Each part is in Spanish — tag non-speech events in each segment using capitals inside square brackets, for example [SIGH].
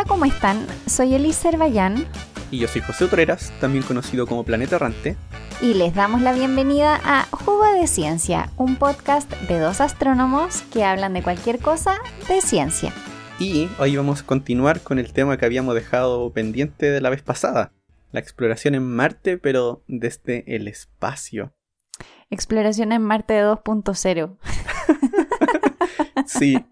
Hola, ¿cómo están? Soy Elise Cervallán. Y yo soy José Utreras, también conocido como Planeta Errante. Y les damos la bienvenida a Jugo de Ciencia, un podcast de dos astrónomos que hablan de cualquier cosa de ciencia. Y hoy vamos a continuar con el tema que habíamos dejado pendiente de la vez pasada, la exploración en Marte, pero desde el espacio. Exploración en Marte 2.0. [LAUGHS] sí,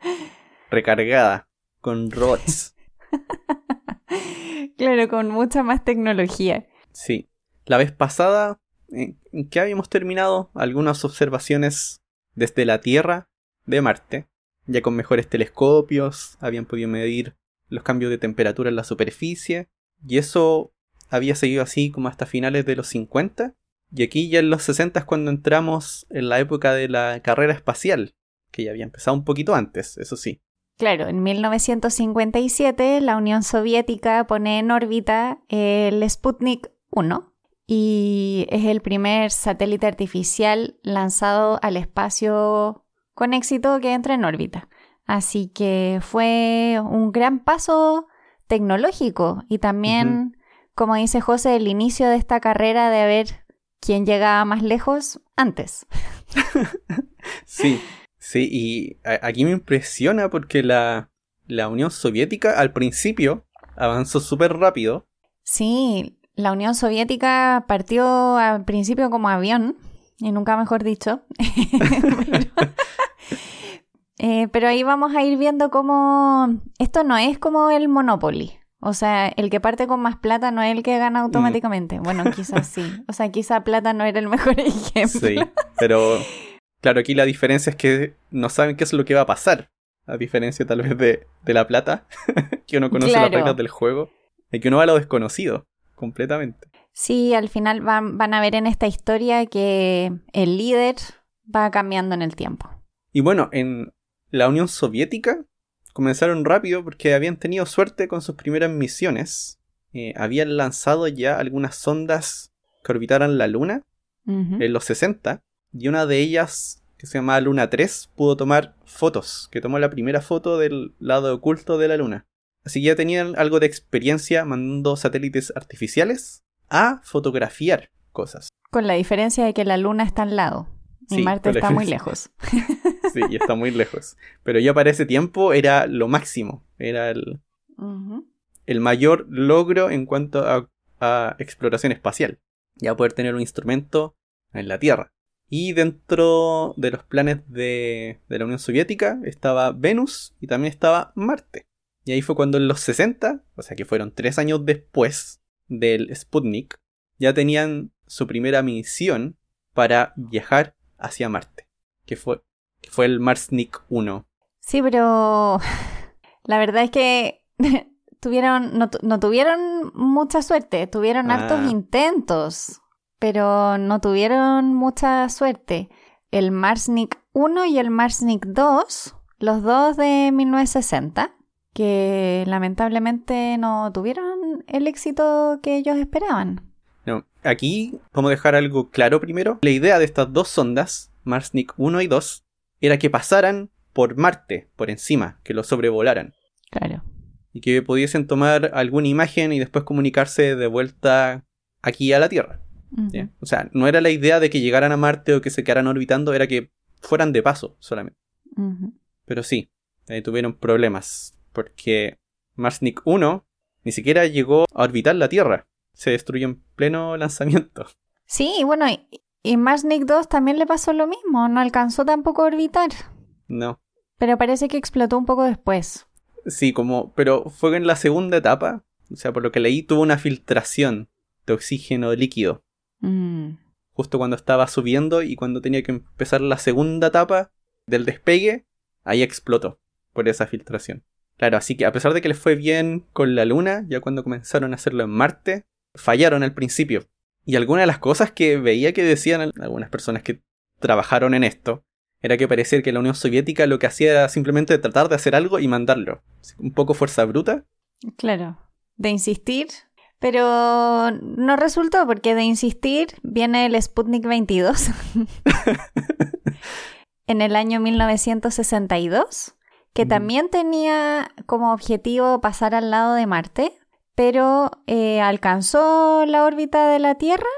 recargada, con robots. [LAUGHS] [LAUGHS] claro, con mucha más tecnología. Sí. La vez pasada, ¿en qué habíamos terminado? Algunas observaciones desde la Tierra de Marte. Ya con mejores telescopios, habían podido medir los cambios de temperatura en la superficie. Y eso había seguido así como hasta finales de los 50. Y aquí ya en los 60 es cuando entramos en la época de la carrera espacial, que ya había empezado un poquito antes, eso sí. Claro, en 1957 la Unión Soviética pone en órbita el Sputnik 1 y es el primer satélite artificial lanzado al espacio con éxito que entra en órbita. Así que fue un gran paso tecnológico y también, como dice José, el inicio de esta carrera de ver quién llegaba más lejos antes. [LAUGHS] sí, Sí, y aquí me impresiona porque la, Unión Soviética al principio avanzó súper rápido. Sí, la Unión Soviética partió al principio como avión, y nunca mejor dicho. [LAUGHS] Eh, pero, ahí vamos a ir viendo cómo esto no es como el Monopoly. O sea, el que parte con más plata no es el que gana automáticamente. Bueno, quizás sí. O sea, quizá plata no era el mejor [LAUGHS] ejemplo. Sí, pero Claro, aquí la diferencia es que no saben qué es lo que va a pasar. A diferencia tal vez de, La Plata, [LAUGHS] que uno conoce las reglas del juego, y que uno va a lo desconocido, completamente. Sí, al final van, van a ver en esta historia que el líder va cambiando en el tiempo. Y bueno, en la Unión Soviética comenzaron rápido porque habían tenido suerte con sus primeras misiones. Eh, habían lanzado ya algunas sondas que orbitaran la Luna en los 60 y una de ellas, que se llama Luna 3, pudo tomar fotos, que tomó la primera foto del lado oculto de la Luna. Así que ya tenían algo de experiencia mandando satélites artificiales a fotografiar cosas. Con la diferencia de que la Luna está al lado y Marte está muy lejos. [LAUGHS] sí, y está muy lejos. Pero ya para ese tiempo era lo máximo, era el, el mayor logro en cuanto a, a exploración espacial. Ya poder tener un instrumento en la Tierra. Y dentro de los planes de, la Unión Soviética estaba Venus y también estaba Marte. Y ahí fue cuando en los 60, o sea que fueron tres años después del Sputnik, ya tenían su primera misión para viajar hacia Marte, que fue, que fue el Marsnik 1. Sí, pero [LAUGHS] la verdad es que [LAUGHS] tuvieron, no, tuvieron mucha suerte, tuvieron hartos ah. intentos pero no tuvieron mucha suerte. El Marsnik 1 y el Marsnik 2, los dos de 1960, que lamentablemente no tuvieron el éxito que ellos esperaban. No, aquí vamos a dejar algo claro primero. La idea de estas dos sondas, Marsnik 1 y 2, era que pasaran por Marte, por encima, que lo sobrevolaran. Claro. Y que pudiesen tomar alguna imagen y después comunicarse de vuelta aquí a la Tierra. O sea, no era la idea de que llegaran a Marte o que se quedaran orbitando, era que fueran de paso solamente. Pero sí, ahí tuvieron problemas, porque Marsnik 1 ni siquiera llegó a orbitar la Tierra, se destruyó en pleno [LAUGHS] lanzamiento. Sí, bueno, y, y Marsnik 2 también le pasó lo mismo, no alcanzó tampoco a orbitar. No. Pero parece que explotó un poco después. Sí, como, pero fue en la segunda etapa, o sea, por lo que leí, tuvo una filtración de oxígeno líquido. Mm. Justo cuando estaba subiendo y cuando tenía que empezar la segunda etapa del despegue, ahí explotó por esa filtración. Claro, así que a pesar de que les fue bien con la Luna, ya cuando comenzaron a hacerlo en Marte, fallaron al principio. Y algunas de las cosas que veía que decían algunas personas que trabajaron en esto, era que parecía que la Unión Soviética lo que hacía era simplemente tratar de hacer algo y mandarlo. Un poco fuerza bruta. Claro. De insistir pero no resultó porque de insistir viene el Sputnik 22 [LAUGHS] en el año 1962, que también tenía como objetivo pasar al lado de Marte, pero eh, alcanzó la órbita de la Tierra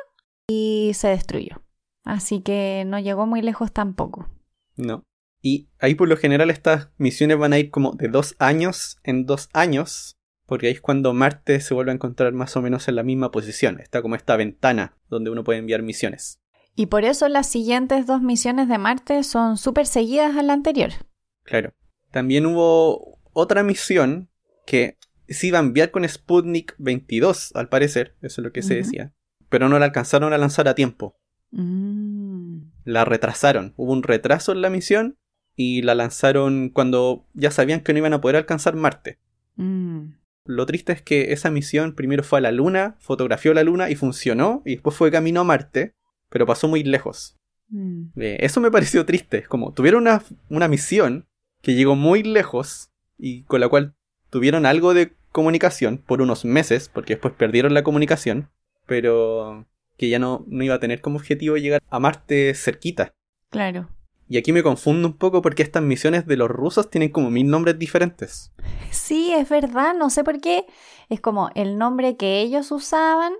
y se destruyó. Así que no llegó muy lejos tampoco. No. Y ahí por lo general estas misiones van a ir como de dos años en dos años, porque ahí es cuando Marte se vuelve a encontrar más o menos en la misma posición. Está como esta ventana donde uno puede enviar misiones. Y por eso las siguientes dos misiones de Marte son súper seguidas a la anterior. Claro. También hubo otra misión que se iba a enviar con Sputnik 22, al parecer, eso es lo que se decía, pero no la alcanzaron a lanzar a tiempo. Mm. La retrasaron, hubo un retraso en la misión y la lanzaron cuando ya sabían que no iban a poder alcanzar Marte. Mm. Lo triste es que esa misión primero fue a la Luna, fotografió la Luna y funcionó, y después fue camino a Marte, pero pasó muy lejos. Mm. Eh, eso me pareció triste, como tuvieron una, una misión que llegó muy lejos y con la cual tuvieron algo de comunicación por unos meses, porque después perdieron la comunicación, pero que ya no, no iba a tener como objetivo llegar a Marte cerquita. Claro. Y aquí me confundo un poco porque estas misiones de los rusos tienen como mil nombres diferentes. Sí, es verdad, no sé por qué. Es como el nombre que ellos usaban,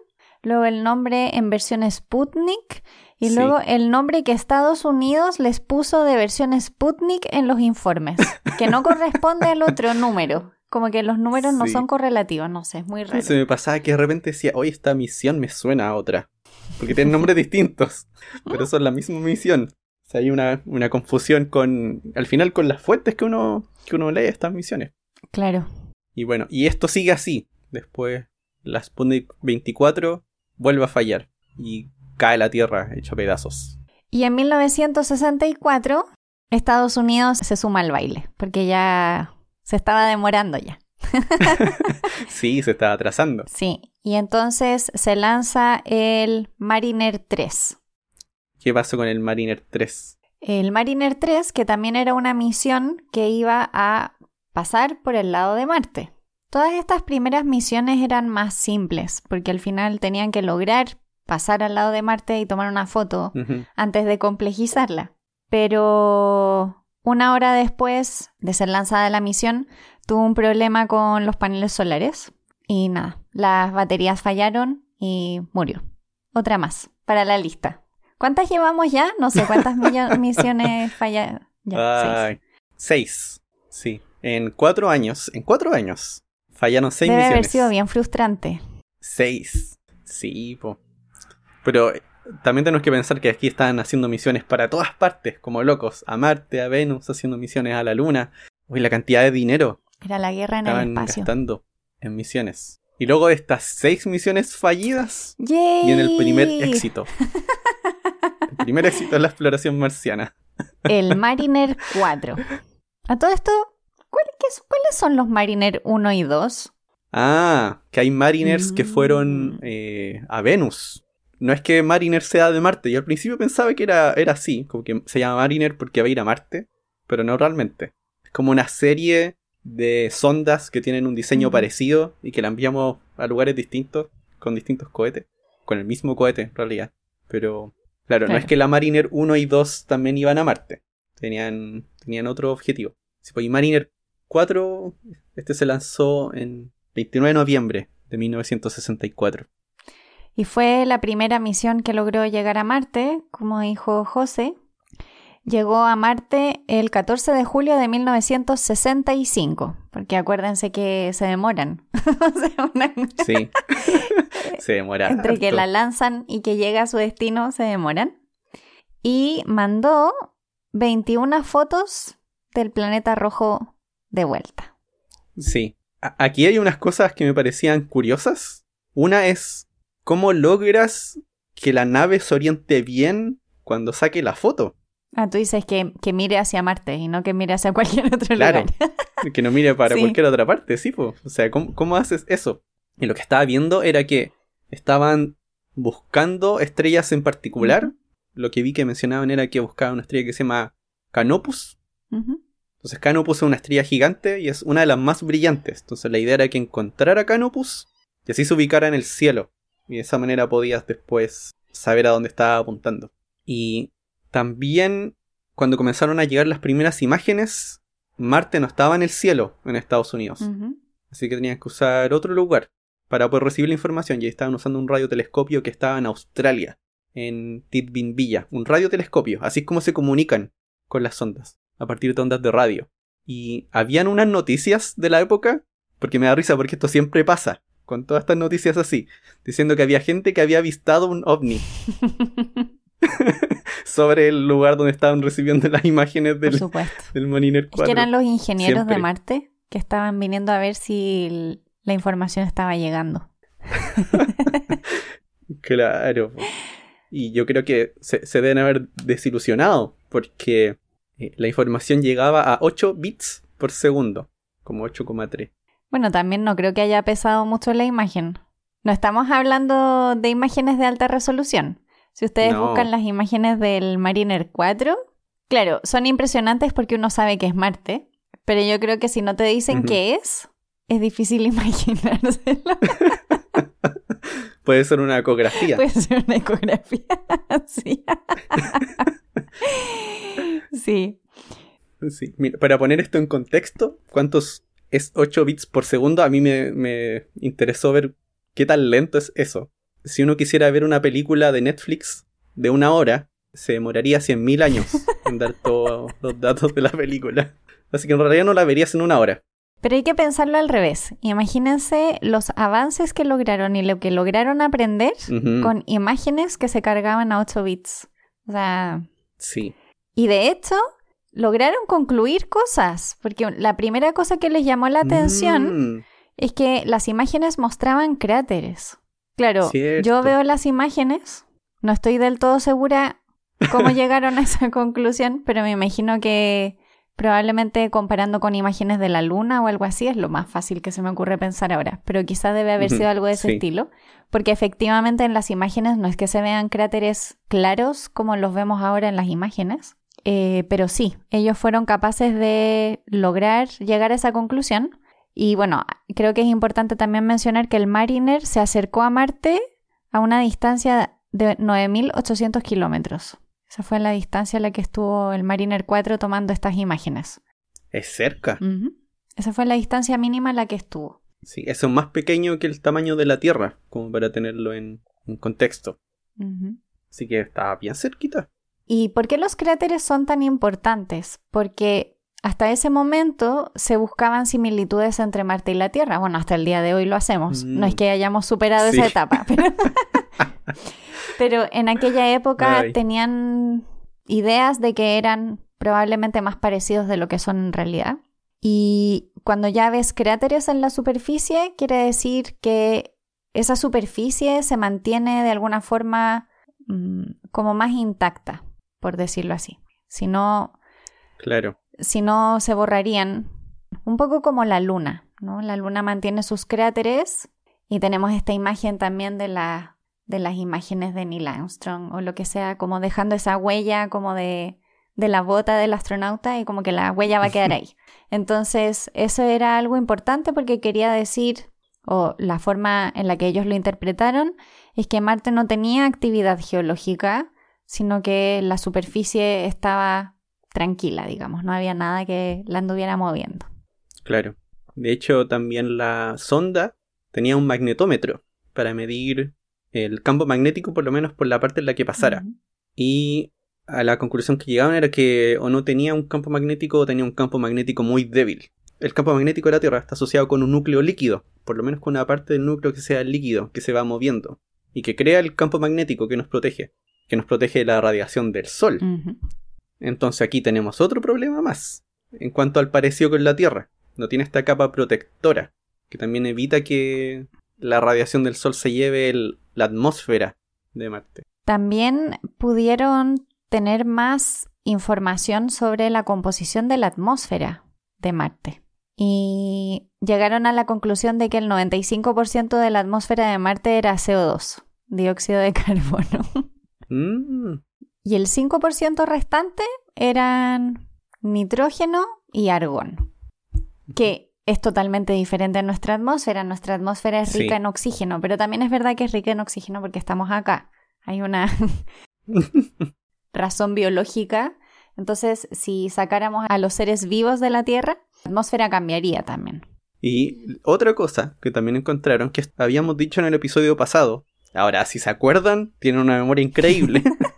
luego el nombre en versión Sputnik y luego el nombre que Estados Unidos les puso de versión Sputnik en los informes, que no corresponde al otro [LAUGHS] número. Como que los números no son correlativos, no sé, es muy raro. Se me pasaba que de repente decía, hoy esta misión me suena a otra. Porque tienen nombres [LAUGHS] distintos, pero son la misma misión. O sea, hay una, una, confusión con, al final, con las fuentes que uno, que uno lee estas misiones. Claro. Y bueno, y esto sigue así. Después, la Sputnik 24 vuelve a fallar y cae la Tierra hecho pedazos. Y en 1964, Estados Unidos se suma al baile, porque ya se estaba demorando ya. [LAUGHS] sí, se estaba atrasando. Sí, y entonces se lanza el Mariner 3. ¿Qué pasó con el Mariner 3? El Mariner 3, que también era una misión que iba a pasar por el lado de Marte. Todas estas primeras misiones eran más simples, porque al final tenían que lograr pasar al lado de Marte y tomar una foto antes de complejizarla. Pero una hora después de ser lanzada la misión, tuvo un problema con los paneles solares y nada, las baterías fallaron y murió. Otra más para la lista. ¿Cuántas llevamos ya? No sé cuántas [LAUGHS] misiones fallaron. seis. seis. Sí. En cuatro años. En cuatro años. Fallaron seis Debe misiones. haber sido bien frustrante. Seis. Sí, po. Pero también tenemos que pensar que aquí están haciendo misiones para todas partes, como locos, a Marte, a Venus, haciendo misiones a la Luna. Uy, la cantidad de dinero. Era la guerra en el espacio. gastando en misiones. Y luego de estas seis misiones fallidas, viene el primer éxito. [LAUGHS] primer éxito es la exploración marciana. el Mariner 4. A todo esto, ¿cuáles son los Mariner 1 y 2? Ah, que hay Mariners que fueron mm. eh, a Venus no es que Mariner sea de Marte. Yo al principio pensaba que era, era así, como que se llama Mariner porque va a ir a Marte, pero no realmente. Es como una serie de sondas que tienen un diseño parecido y que la enviamos a lugares distintos, con distintos cohetes. Con el mismo cohete, en realidad. Pero, claro, no es que la Mariner 1 y 2 también iban a Marte. Tenían, tenían otro objetivo. Pues, y Mariner 4, este se lanzó en 29 de noviembre de 1964 y fue la primera misión que logró llegar a Marte, como dijo José. Llegó a Marte el 14 de julio de 1965, porque acuérdense que se demoran. [LAUGHS] Sí, [LAUGHS] [LAUGHS] se demoran. Entre que la lanzan y que llega a su destino, se demoran. Y mandó 21 fotos del planeta rojo de vuelta. Sí. Aquí hay unas cosas que me parecían curiosas. Una es ¿Cómo logras que la nave se oriente bien cuando saque la foto? Ah, tú dices que, mire hacia Marte y no que mire hacia [LAUGHS] cualquier otro claro, lugar. que no mire para [LAUGHS] cualquier otra parte, sí, pues. O sea, ¿cómo, haces eso? Y lo que estaba viendo era que estaban buscando estrellas en particular. Lo que vi que mencionaban era que buscaban una estrella que se llama Canopus. Entonces Canopus es una estrella gigante y es una de las más brillantes. Entonces la idea era que encontrara Canopus y así se ubicara en el cielo. Y de esa manera podías después saber a dónde estaba apuntando. Y también cuando comenzaron a llegar las primeras imágenes, Marte no estaba en el cielo en Estados Unidos. Así que tenían que usar otro lugar para poder recibir la información. Y estaban usando un radiotelescopio que estaba en Australia, en Villa. Un radiotelescopio. Así es como se comunican con las ondas, a partir de ondas de radio. Y habían unas noticias de la época, porque me da risa porque esto siempre pasa, con todas estas noticias así, diciendo que había gente que había avistado un ovni. [LAUGHS] sobre el lugar donde estaban recibiendo las imágenes del, del Mariner 4. Es que eran los ingenieros de Marte que estaban viniendo a ver si la información estaba llegando. [LAUGHS] claro. Y yo creo que se, deben haber desilusionado porque eh, la información llegaba a 8 bits por segundo, como 8,3. Bueno, también no creo que haya pesado mucho la imagen. No estamos hablando de imágenes de alta resolución. Si ustedes buscan las imágenes del Mariner 4, claro, son impresionantes porque uno sabe que es Marte, pero yo creo que si no te dicen qué es, es difícil [LAUGHS] imaginárselo. [LAUGHS] Puede ser una ecografía. Puede ser una ecografía, [LAUGHS] sí. sí. Sí. para poner esto en contexto, ¿cuántos es 8 bits por segundo? A mí me, me interesó ver qué tan lento es eso. Si uno quisiera ver una película de Netflix de una hora, se demoraría 100.000 años en dar todos los datos de la película. Así que en realidad no la verías en una hora. Pero hay que pensarlo al revés. Imagínense los avances que lograron y lo que lograron aprender con imágenes que se cargaban a 8 bits. O sea. Sí. Y de hecho, lograron concluir cosas. Porque la primera cosa que les llamó la atención mm. es que las imágenes mostraban cráteres. Claro, yo veo las imágenes, no estoy del todo segura cómo [LAUGHS] llegaron a esa conclusión, pero me imagino que Probablemente comparando con imágenes de la luna o algo así es lo más fácil que se me ocurre pensar ahora, pero quizá debe haber sido algo de ese estilo, porque efectivamente en las imágenes no es que se vean cráteres claros como los vemos ahora en las imágenes, eh, pero sí, ellos fueron capaces de lograr llegar a esa conclusión. Y bueno, creo que es importante también mencionar que el Mariner se acercó a Marte a una distancia de 9.800 kilómetros. Esa fue la distancia a la que estuvo el Mariner 4 tomando estas imágenes. Es cerca. Esa fue la distancia mínima a la que estuvo. Sí, eso es más pequeño que el tamaño de la Tierra, como para tenerlo en, contexto. Así que está bien cerquita. ¿Y por qué los cráteres son tan importantes? Porque hasta ese momento se buscaban similitudes entre Marte y la Tierra. Bueno, hasta el día de hoy lo hacemos. No es mm. que hayamos superado esa etapa. [LAUGHS] Pero... [LAUGHS] Pero en aquella época tenían ideas de que eran probablemente más parecidos de lo que son en realidad. Y cuando ya ves cráteres en la superficie, quiere decir que esa superficie se mantiene de alguna forma mm, como más intacta, por decirlo así. Si no. Claro. Si no, se borrarían. Un poco como la luna, ¿no? La luna mantiene sus cráteres y tenemos esta imagen también de la de las imágenes de Neil Armstrong o lo que sea, como dejando esa huella como de, de la bota del astronauta y como que la huella va a quedar ahí. [LAUGHS] Entonces, eso era algo importante porque quería decir, o la forma en la que ellos lo interpretaron, es que Marte no tenía actividad geológica, sino que la superficie estaba tranquila, digamos, no había nada que la anduviera moviendo. Claro. De hecho, también la sonda tenía un magnetómetro para medir el campo magnético, por lo menos por la parte en la que pasara. Y a la conclusión que llegaban era que o no tenía un campo magnético o tenía un campo magnético muy débil. El campo magnético de la Tierra está asociado con un núcleo líquido, por lo menos con una parte del núcleo que sea líquido, que se va moviendo, y que crea el campo magnético que nos protege, que nos protege de la radiación del Sol. Entonces aquí tenemos otro problema más, en cuanto al parecido con la Tierra. No tiene esta capa protectora, que también evita que la radiación del Sol se lleve la atmósfera de Marte. También pudieron tener más información sobre la composición de la atmósfera de Marte. Y llegaron a la conclusión de que el 95% de la atmósfera de Marte era CO2, dióxido de [LAUGHS] carbono. Mm. Y el 5% restante eran nitrógeno y argón. Que es totalmente diferente a nuestra atmósfera. Nuestra atmósfera es rica en oxígeno, pero también es verdad que es rica en oxígeno porque estamos acá. Hay una [LAUGHS] razón biológica Entonces, si sacáramos a los seres vivos de la Tierra, la atmósfera cambiaría también. Y otra cosa que también encontraron, que habíamos dicho en el episodio pasado, ahora si se acuerdan, tienen una memoria increíble, [LAUGHS]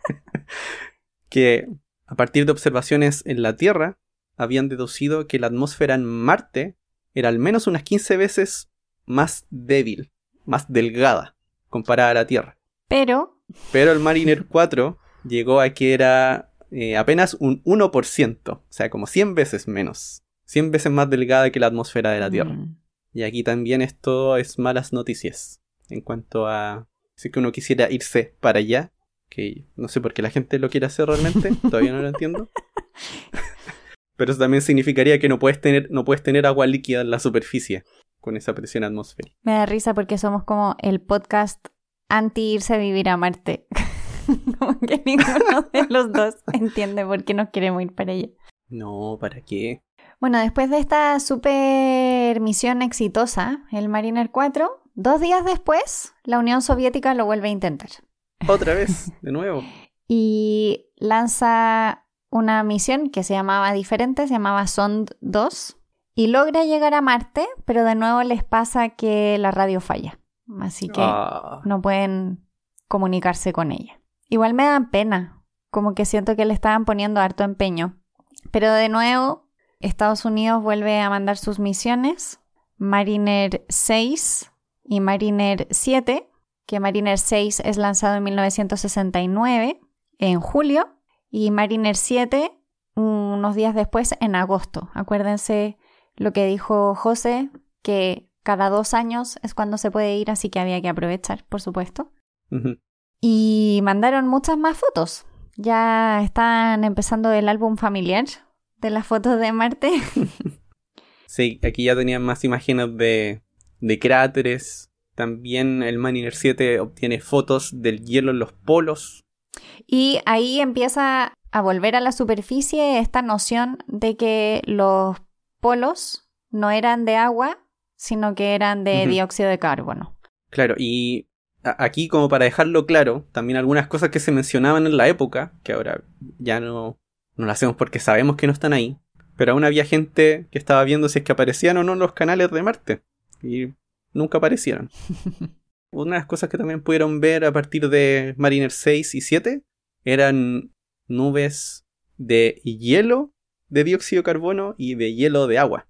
que a partir de observaciones en la Tierra, habían deducido que la atmósfera en Marte era al menos unas 15 veces más débil, más delgada, comparada a la Tierra. Pero... Pero el Mariner 4 llegó a que era eh, apenas un 1%, o sea, como 100 veces menos. 100 veces más delgada que la atmósfera de la Tierra. Mm. Y aquí también esto es malas noticias. En cuanto a si que uno quisiera irse para allá, que no sé por qué la gente lo quiere hacer realmente, [LAUGHS] todavía no lo entiendo. Pero eso también significaría que no puedes tener, no puedes tener agua líquida en la superficie con esa presión atmosférica. Me da risa porque somos como el podcast anti irse a vivir a Marte. [LAUGHS] como que ninguno de los dos entiende por qué no queremos ir para allá. No, ¿para qué? Bueno, después de esta super misión exitosa, el Mariner 4, dos días después, la Unión Soviética lo vuelve a intentar. Otra vez, de nuevo. y lanza una misión que se llamaba diferente, se llamaba Sond 2, y logra llegar a Marte, pero de nuevo les pasa que la radio falla. Así que ah. no pueden comunicarse con ella. Igual me da pena, como que siento que le estaban poniendo harto empeño. Pero de nuevo, Estados Unidos vuelve a mandar sus misiones, Mariner 6 y Mariner 7, que Mariner 6 es lanzado en 1969, en julio, y Mariner 7 unos días después, en agosto. Acuérdense lo que dijo José, que cada dos años es cuando se puede ir, así que había que aprovechar, por supuesto. Y mandaron muchas más fotos. Ya están empezando el álbum familiar de las fotos de Marte. [LAUGHS] sí, aquí ya tenían más imágenes de, de cráteres. También el Mariner 7 obtiene fotos del hielo en los polos. Y ahí empieza a volver a la superficie esta noción de que los polos no eran de agua, sino que eran de dióxido de carbono. Claro, y aquí como para dejarlo claro, también algunas cosas que se mencionaban en la época, que ahora ya no, no lo hacemos porque sabemos que no están ahí, pero aún había gente que estaba viendo si es que aparecían o no los canales de Marte, y nunca aparecieron. [LAUGHS] Una de las cosas que también pudieron ver a partir de Mariner 6 y 7 eran nubes de hielo de dióxido de carbono y de hielo de agua.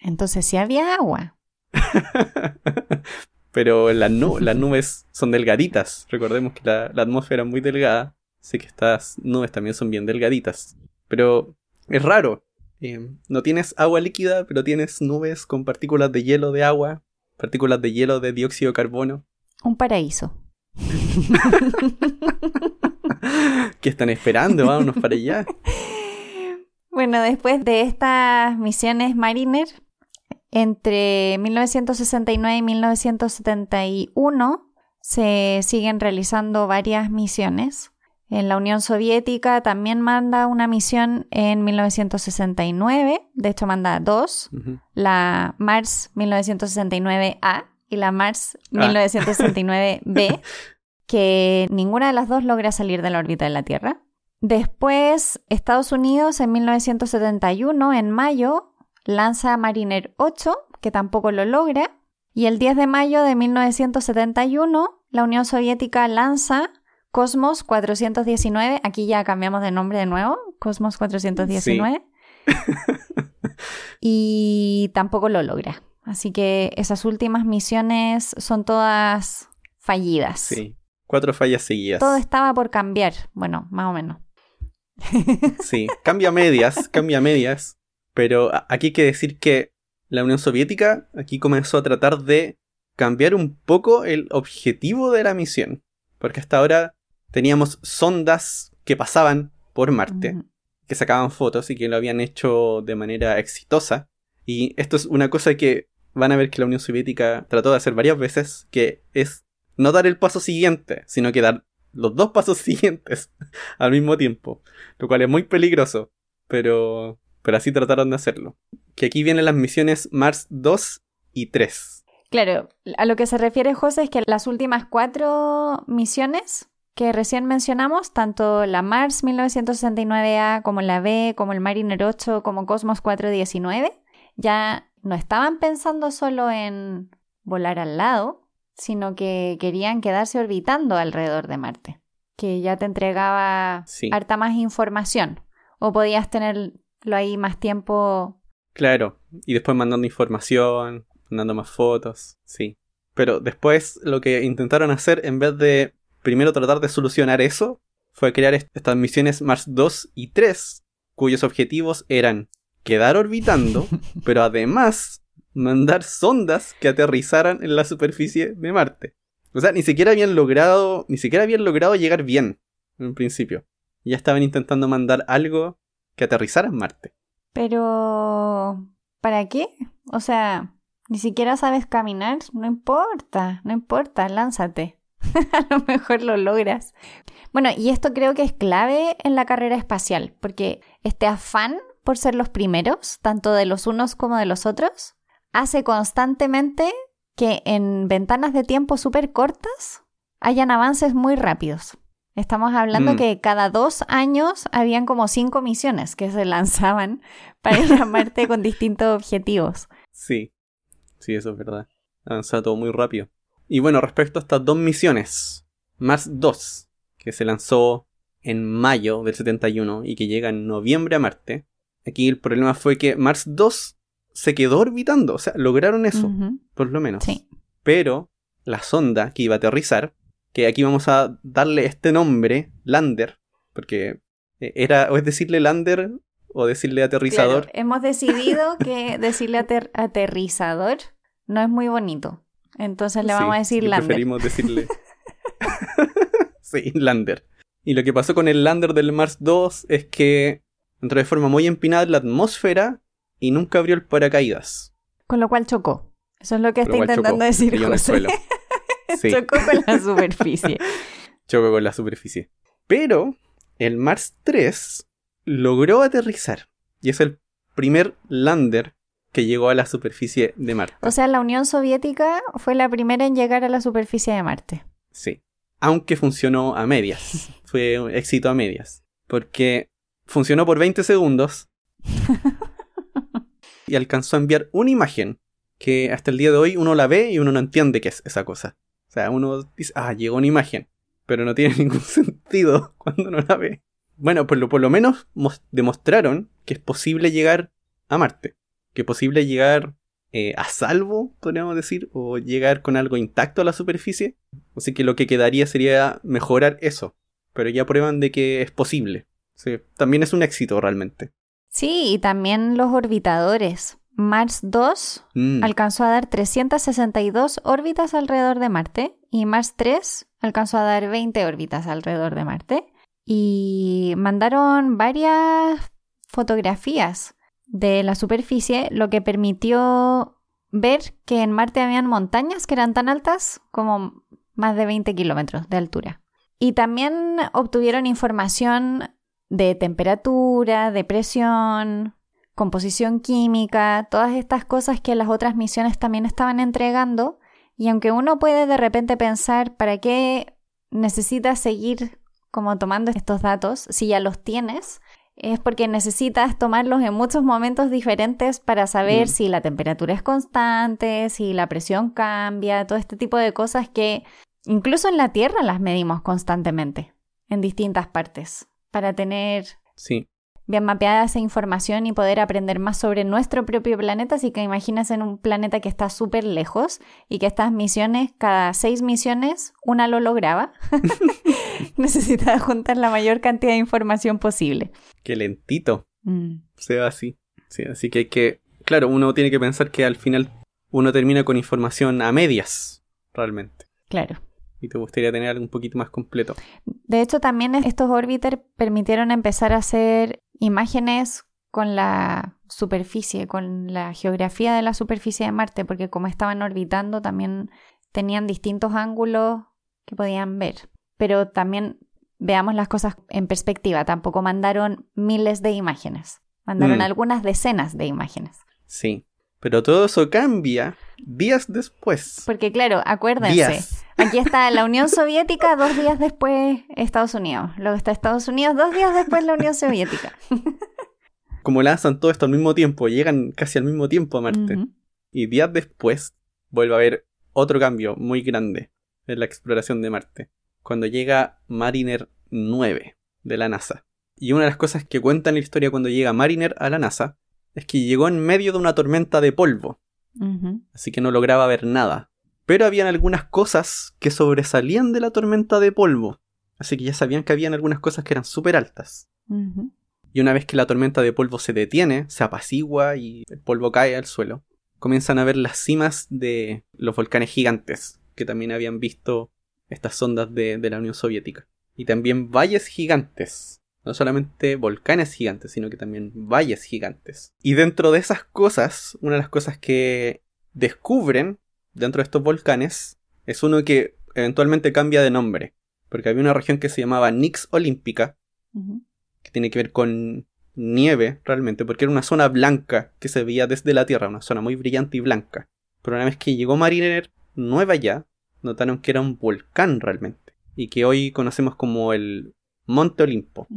Entonces sí había agua. [LAUGHS] Pero las, nubes son delgaditas. Recordemos que la, atmósfera es muy delgada. Así que estas nubes también son bien delgaditas. Pero es raro. Eh, no tienes agua líquida, pero tienes nubes con partículas de hielo de agua, partículas de hielo de dióxido de carbono. Un paraíso. [LAUGHS] ¿Qué están esperando? Vámonos para allá. [LAUGHS] Bueno, después de estas misiones Mariner, entre 1969 y 1971 se siguen realizando varias misiones. En la Unión Soviética también manda una misión en 1969, de hecho manda dos, la Mars 1969A y la Mars 1969B, ah. [LAUGHS] que ninguna de las dos logra salir de la órbita de la Tierra. Después, Estados Unidos en 1971, en mayo, lanza Mariner 8, que tampoco lo logra. Y el 10 de mayo de 1971, la Unión Soviética lanza Cosmos 419. Aquí ya cambiamos de nombre de nuevo, Cosmos 419. [LAUGHS] y tampoco lo logra. Así que esas últimas misiones son todas fallidas. Sí, cuatro fallas seguidas. Todo estaba por cambiar, bueno, más o menos. [LAUGHS] Sí, cambia medias, cambia medias. Pero aquí hay que decir que la Unión Soviética aquí comenzó a tratar de cambiar un poco el objetivo de la misión. Porque hasta ahora teníamos sondas que pasaban por Marte, que sacaban fotos y que lo habían hecho de manera exitosa. Y esto es una cosa que van a ver que la Unión Soviética trató de hacer varias veces, que es no dar el paso siguiente, sino que dar los dos pasos [LAUGHS] siguientes al mismo tiempo, lo cual es muy peligroso, pero, pero así trataron de hacerlo. Que aquí vienen las misiones Mars 2 y 3. Claro, a lo que se refiere José es que las últimas cuatro misiones que recién mencionamos, tanto la Mars 1969A como la B, como el Mariner 8, como Cosmos 419, ya no estaban pensando solo en volar al lado, sino que querían quedarse orbitando alrededor de Marte, que ya te entregaba harta más información, o podías tenerlo ahí más tiempo. Claro, y después mandando información, mandando más fotos, sí. Pero después lo que intentaron hacer, en vez de primero tratar de solucionar eso, fue crear estas misiones Mars 2 y 3, cuyos objetivos eran quedar orbitando, [LAUGHS] pero además mandar sondas que aterrizaran en la superficie de Marte. O sea, ni siquiera habían logrado, ni siquiera habían logrado llegar bien en principio. Ya estaban intentando mandar algo que aterrizara en Marte. Pero ¿para qué? O sea, ni siquiera sabes caminar, no importa, no importa, lánzate. [LAUGHS] a lo mejor lo logras. Bueno, y esto creo que es clave en la carrera espacial, porque este afán por ser los primeros, tanto de los unos como de los otros, hace constantemente que en ventanas de tiempo súper cortas hayan avances muy rápidos. Estamos hablando mm. que cada dos años habían como cinco misiones que se lanzaban [LAUGHS] para ir a Marte con distintos objetivos. Sí, sí, eso es verdad. Avanza todo muy rápido. Y bueno, respecto a estas dos misiones, Mars 2, que se lanzó en mayo del 71 y que llega en noviembre a Marte, aquí el problema fue que Mars 2 se quedó orbitando, o sea, lograron eso, por lo menos. Sí. Pero la sonda que iba a aterrizar, que aquí vamos a darle este nombre, Lander, porque eh, era, o es decirle Lander o decirle aterrizador. hemos decidido que decirle aterrizador no es muy bonito. Entonces le vamos a decir Lander. Preferimos decirle. [LAUGHS] sí, Lander. Y lo que pasó con el Lander del Mars 2 es que entró de forma muy empinada en la atmósfera y nunca abrió el paracaídas. Con lo cual chocó. Eso es lo que está intentando decir José. [LAUGHS] chocó con la superficie. [LAUGHS] chocó con la superficie. Pero el Mars 3 logró aterrizar. Y es el primer lander que llegó a la superficie de Marte. O sea, la Unión Soviética fue la primera en llegar a la superficie de Marte. Sí. Aunque funcionó a medias. [LAUGHS] fue un éxito a medias. Porque funcionó por 20 segundos. [LAUGHS] y alcanzó a enviar una imagen que hasta el día de hoy uno la ve y uno no entiende qué es esa cosa. O sea, uno dice, ah, llegó una imagen. Pero no tiene [LAUGHS] ningún sentido cuando uno la ve. Bueno, por lo, por lo menos demostraron que es posible llegar a Marte que posible llegar eh, a salvo, podríamos decir, o llegar con algo intacto a la superficie. Así que lo que quedaría sería mejorar eso. Pero ya prueban de que es posible. también es un éxito realmente. Sí, y también los orbitadores. Mars 2 mm. alcanzó a dar 362 órbitas alrededor de Marte y Mars 3 alcanzó a dar 20 órbitas alrededor de Marte. Y mandaron varias fotografías de la superficie, lo que permitió ver que en Marte habían montañas que eran tan altas como más de 20 kilómetros de altura. Y también obtuvieron información de temperatura, de presión, composición química, todas estas cosas que las otras misiones también estaban entregando. Y aunque uno puede de repente pensar, ¿para qué necesitas seguir como tomando estos datos si ya los tienes? Es porque necesitas tomarlos en muchos momentos diferentes para saber mm. si la temperatura es constante, si la presión cambia, todo este tipo de cosas que incluso en la Tierra las medimos constantemente, en distintas partes, para tener sí bien mapeada esa información y poder aprender más sobre nuestro propio planeta. Así que imagínense en un planeta que está súper lejos y que estas misiones, cada seis misiones, una lo lograba. [LAUGHS] [LAUGHS] Necesitaba juntar la mayor cantidad de información posible. Qué lentito. Mm. Se va así. Sí, así que hay que. Claro, uno tiene que pensar que al final uno termina con información a medias, realmente. Claro y te gustaría tener algo un poquito más completo. De hecho, también estos orbiter permitieron empezar a hacer imágenes con la superficie, con la geografía de la superficie de Marte, porque como estaban orbitando también tenían distintos ángulos que podían ver. Pero también veamos las cosas en perspectiva, tampoco mandaron miles de imágenes, mandaron mm. algunas decenas de imágenes. Sí, Pero todo eso cambia días después. Porque claro, acuérdense, aquí está la Unión Soviética, dos días después Estados Unidos. Luego está Estados Unidos, dos días después la Unión Soviética. [LAUGHS] Como lanzan todo esto al mismo tiempo, llegan casi al mismo tiempo a Marte. Y días después vuelve a haber otro cambio muy grande en la exploración de Marte. Cuando llega Mariner 9 de la NASA. Y una de las cosas que cuenta en la historia cuando llega Mariner a la NASA es que llegó en medio de una tormenta de polvo. Así que no lograba ver nada. Pero habían algunas cosas que sobresalían de la tormenta de polvo. Así que ya sabían que habían algunas cosas que eran súper altas. Y una vez que la tormenta de polvo se detiene, se apacigua y el polvo cae al suelo, comienzan a ver las cimas de los volcanes gigantes, que también habían visto estas sondas de la Unión Soviética. Y también valles gigantes, no solamente volcanes gigantes, sino que también valles gigantes. Y dentro de esas cosas, una de las cosas que descubren dentro de estos volcanes es uno que eventualmente cambia de nombre. Porque había una región que se llamaba Nix Olímpica, que tiene que ver con nieve realmente, porque era una zona blanca que se veía desde la Tierra, una zona muy brillante y blanca. Pero una vez que llegó Mariner nueva ya, notaron que era un volcán realmente. Y que hoy conocemos como el Monte Olimpo.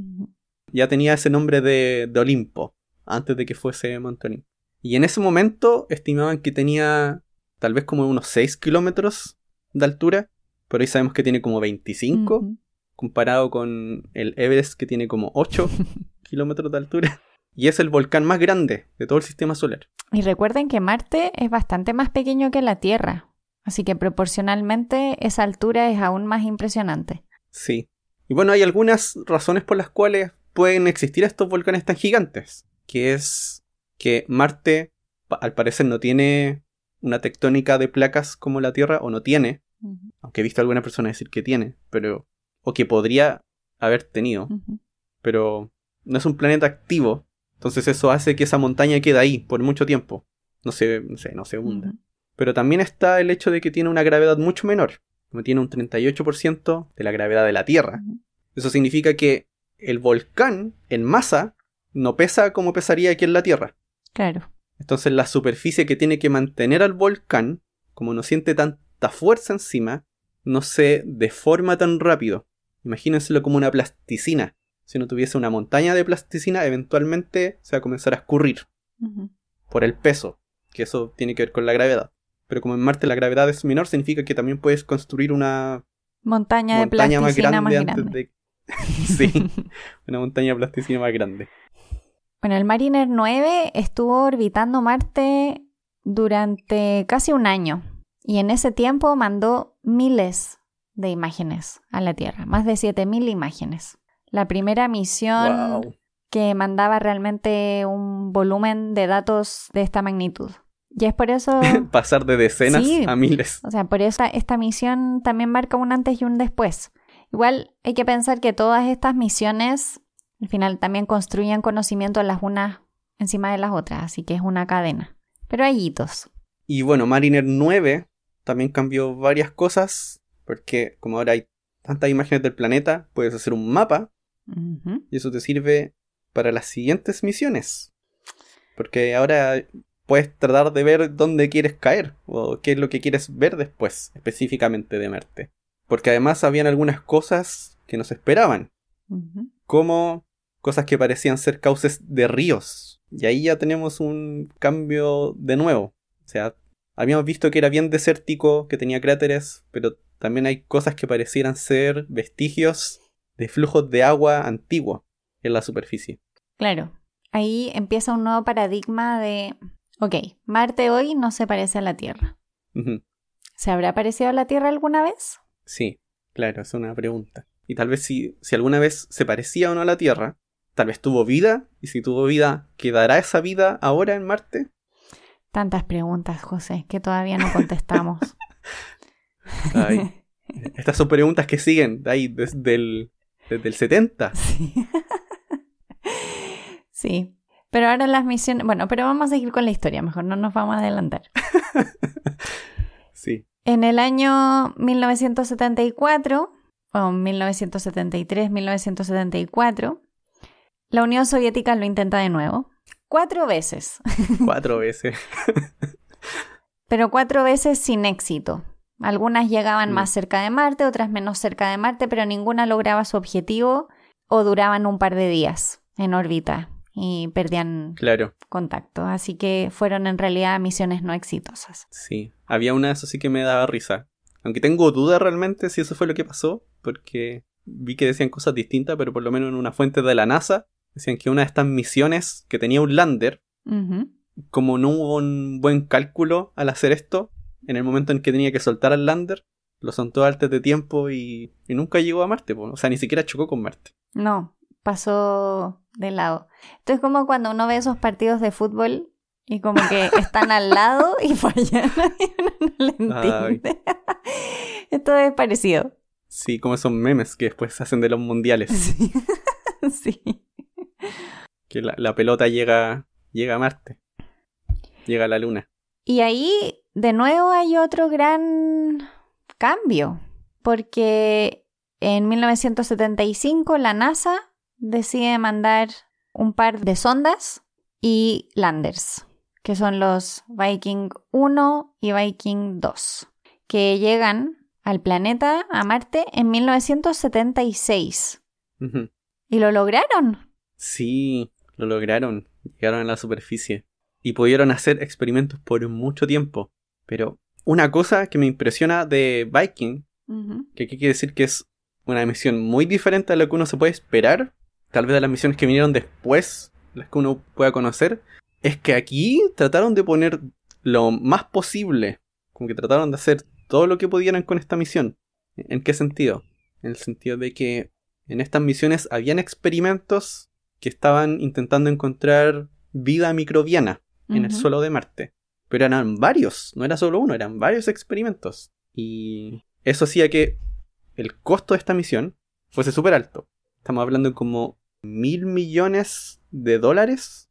Ya tenía ese nombre de, Olimpo, antes de que fuese Monte Olimpo. Y en ese momento estimaban que tenía tal vez como unos 6 kilómetros de altura, pero hoy sabemos que tiene como 25, comparado con el Everest que tiene como 8 [LAUGHS] kilómetros de altura. Y es el volcán más grande de todo el sistema solar. Y recuerden que Marte es bastante más pequeño que la Tierra, así que proporcionalmente esa altura es aún más impresionante. Sí, y bueno, hay algunas razones por las cuales pueden existir estos volcanes tan gigantes, que es que Marte al parecer no tiene una tectónica de placas como la Tierra, o no tiene, aunque he visto a alguna persona decir que tiene, pero o que podría haber tenido, pero no es un planeta activo, entonces eso hace que esa montaña quede ahí por mucho tiempo, no se, no, sé, no se hunda. Pero también está el hecho de que tiene una gravedad mucho menor tiene un 38% de la gravedad de la Tierra. Eso significa que el volcán en masa no pesa como pesaría aquí en la Tierra. Claro. Entonces la superficie que tiene que mantener al volcán, como no siente tanta fuerza encima, no se deforma tan rápido. Imagínenselo como una plasticina. Si no tuviese una montaña de plasticina, eventualmente se va a comenzar a escurrir. Por el peso, que eso tiene que ver con la gravedad. Pero como en Marte la gravedad es menor, significa que también puedes construir una montaña, de plasticina más grande, antes de... [LAUGHS] sí, [LAUGHS] una montaña de plasticina más grande. Bueno, el Mariner 9 estuvo orbitando Marte durante casi un año y en ese tiempo mandó miles de imágenes a la Tierra, más de 7000 imágenes. La primera misión que mandaba realmente un volumen de datos de esta magnitud. Y es por eso... [LAUGHS] Pasar de decenas a miles. O sea, por eso esta misión también marca un antes y un después. Igual hay que pensar que todas estas misiones al final también construyen conocimiento las unas encima de las otras, así que es una cadena. Pero hay hitos. Y bueno, Mariner 9 también cambió varias cosas, porque como ahora hay tantas imágenes del planeta, puedes hacer un mapa y eso te sirve para las siguientes misiones. Porque ahora puedes tratar de ver dónde quieres caer o qué es lo que quieres ver después, específicamente de Marte. Porque además habían algunas cosas que nos esperaban, como cosas que parecían ser cauces de ríos. Y ahí ya tenemos un cambio de nuevo. O sea, habíamos visto que era bien desértico, que tenía cráteres, pero también hay cosas que parecieran ser vestigios de flujos de agua antiguo en la superficie. Claro, ahí empieza un nuevo paradigma de Ok, Marte hoy no se parece a la Tierra. ¿Se habrá parecido a la Tierra alguna vez? Sí, claro, es una pregunta. Y tal vez si, si alguna vez se parecía o no a la Tierra, tal vez tuvo vida, y si tuvo vida, ¿quedará esa vida ahora en Marte? Tantas preguntas, José, que todavía no contestamos. [LAUGHS] estas son preguntas que siguen ahí desde el, desde el 70. Sí. [LAUGHS] sí. Pero ahora las misiones. Bueno, pero vamos a seguir con la historia, mejor no nos vamos a adelantar. [LAUGHS] sí. En el año 1974, o 1973-1974, la Unión Soviética lo intenta de nuevo. cuatro veces. [LAUGHS] Cuatro veces. [LAUGHS] Pero cuatro veces sin éxito. Algunas llegaban más mm. cerca de Marte, otras menos cerca de Marte, pero ninguna lograba su objetivo o duraban un par de días en órbita y perdían claro. contacto. Así que fueron en realidad misiones no exitosas. Sí, había una, eso sí que me daba risa. Aunque tengo duda realmente si eso fue lo que pasó, porque vi que decían cosas distintas, pero por lo menos en una fuente de la NASA decían que una de estas misiones que tenía un lander, como no hubo un buen cálculo al hacer esto, en el momento en que tenía que soltar al lander, lo soltó antes de tiempo y, nunca llegó a Marte, o sea, ni siquiera chocó con Marte. No, pasó de lado. Entonces como cuando uno ve esos partidos de fútbol y como que [LAUGHS] están al lado y fallan y uno no le entiende. [LAUGHS] Esto es parecido. Sí, como esos memes que después se hacen de los mundiales. [LAUGHS] Sí. Que la, pelota llega, llega a Marte. Llega a la Luna. Y ahí, de nuevo, hay otro gran cambio. Porque en 1975 la NASA decide mandar un par de sondas y landers, que son los Viking 1 y Viking 2, que llegan al planeta, a Marte, en 1976. ¿Y lo lograron? Sí, lo lograron. Llegaron a la superficie. Y pudieron hacer experimentos por mucho tiempo. Pero una cosa que me impresiona de Viking, que quiere decir que es una misión muy diferente a lo que uno se puede esperar tal vez de las misiones que vinieron después, las que uno pueda conocer, es que aquí trataron de poner lo más posible, como que trataron de hacer todo lo que pudieran con esta misión. ¿En qué sentido? En el sentido de que en estas misiones habían experimentos que estaban intentando encontrar vida microbiana en el suelo de Marte. Pero eran varios, no era solo uno, eran varios experimentos. Y eso hacía que el costo de esta misión fuese súper alto. Estamos hablando de como mil millones de dólares.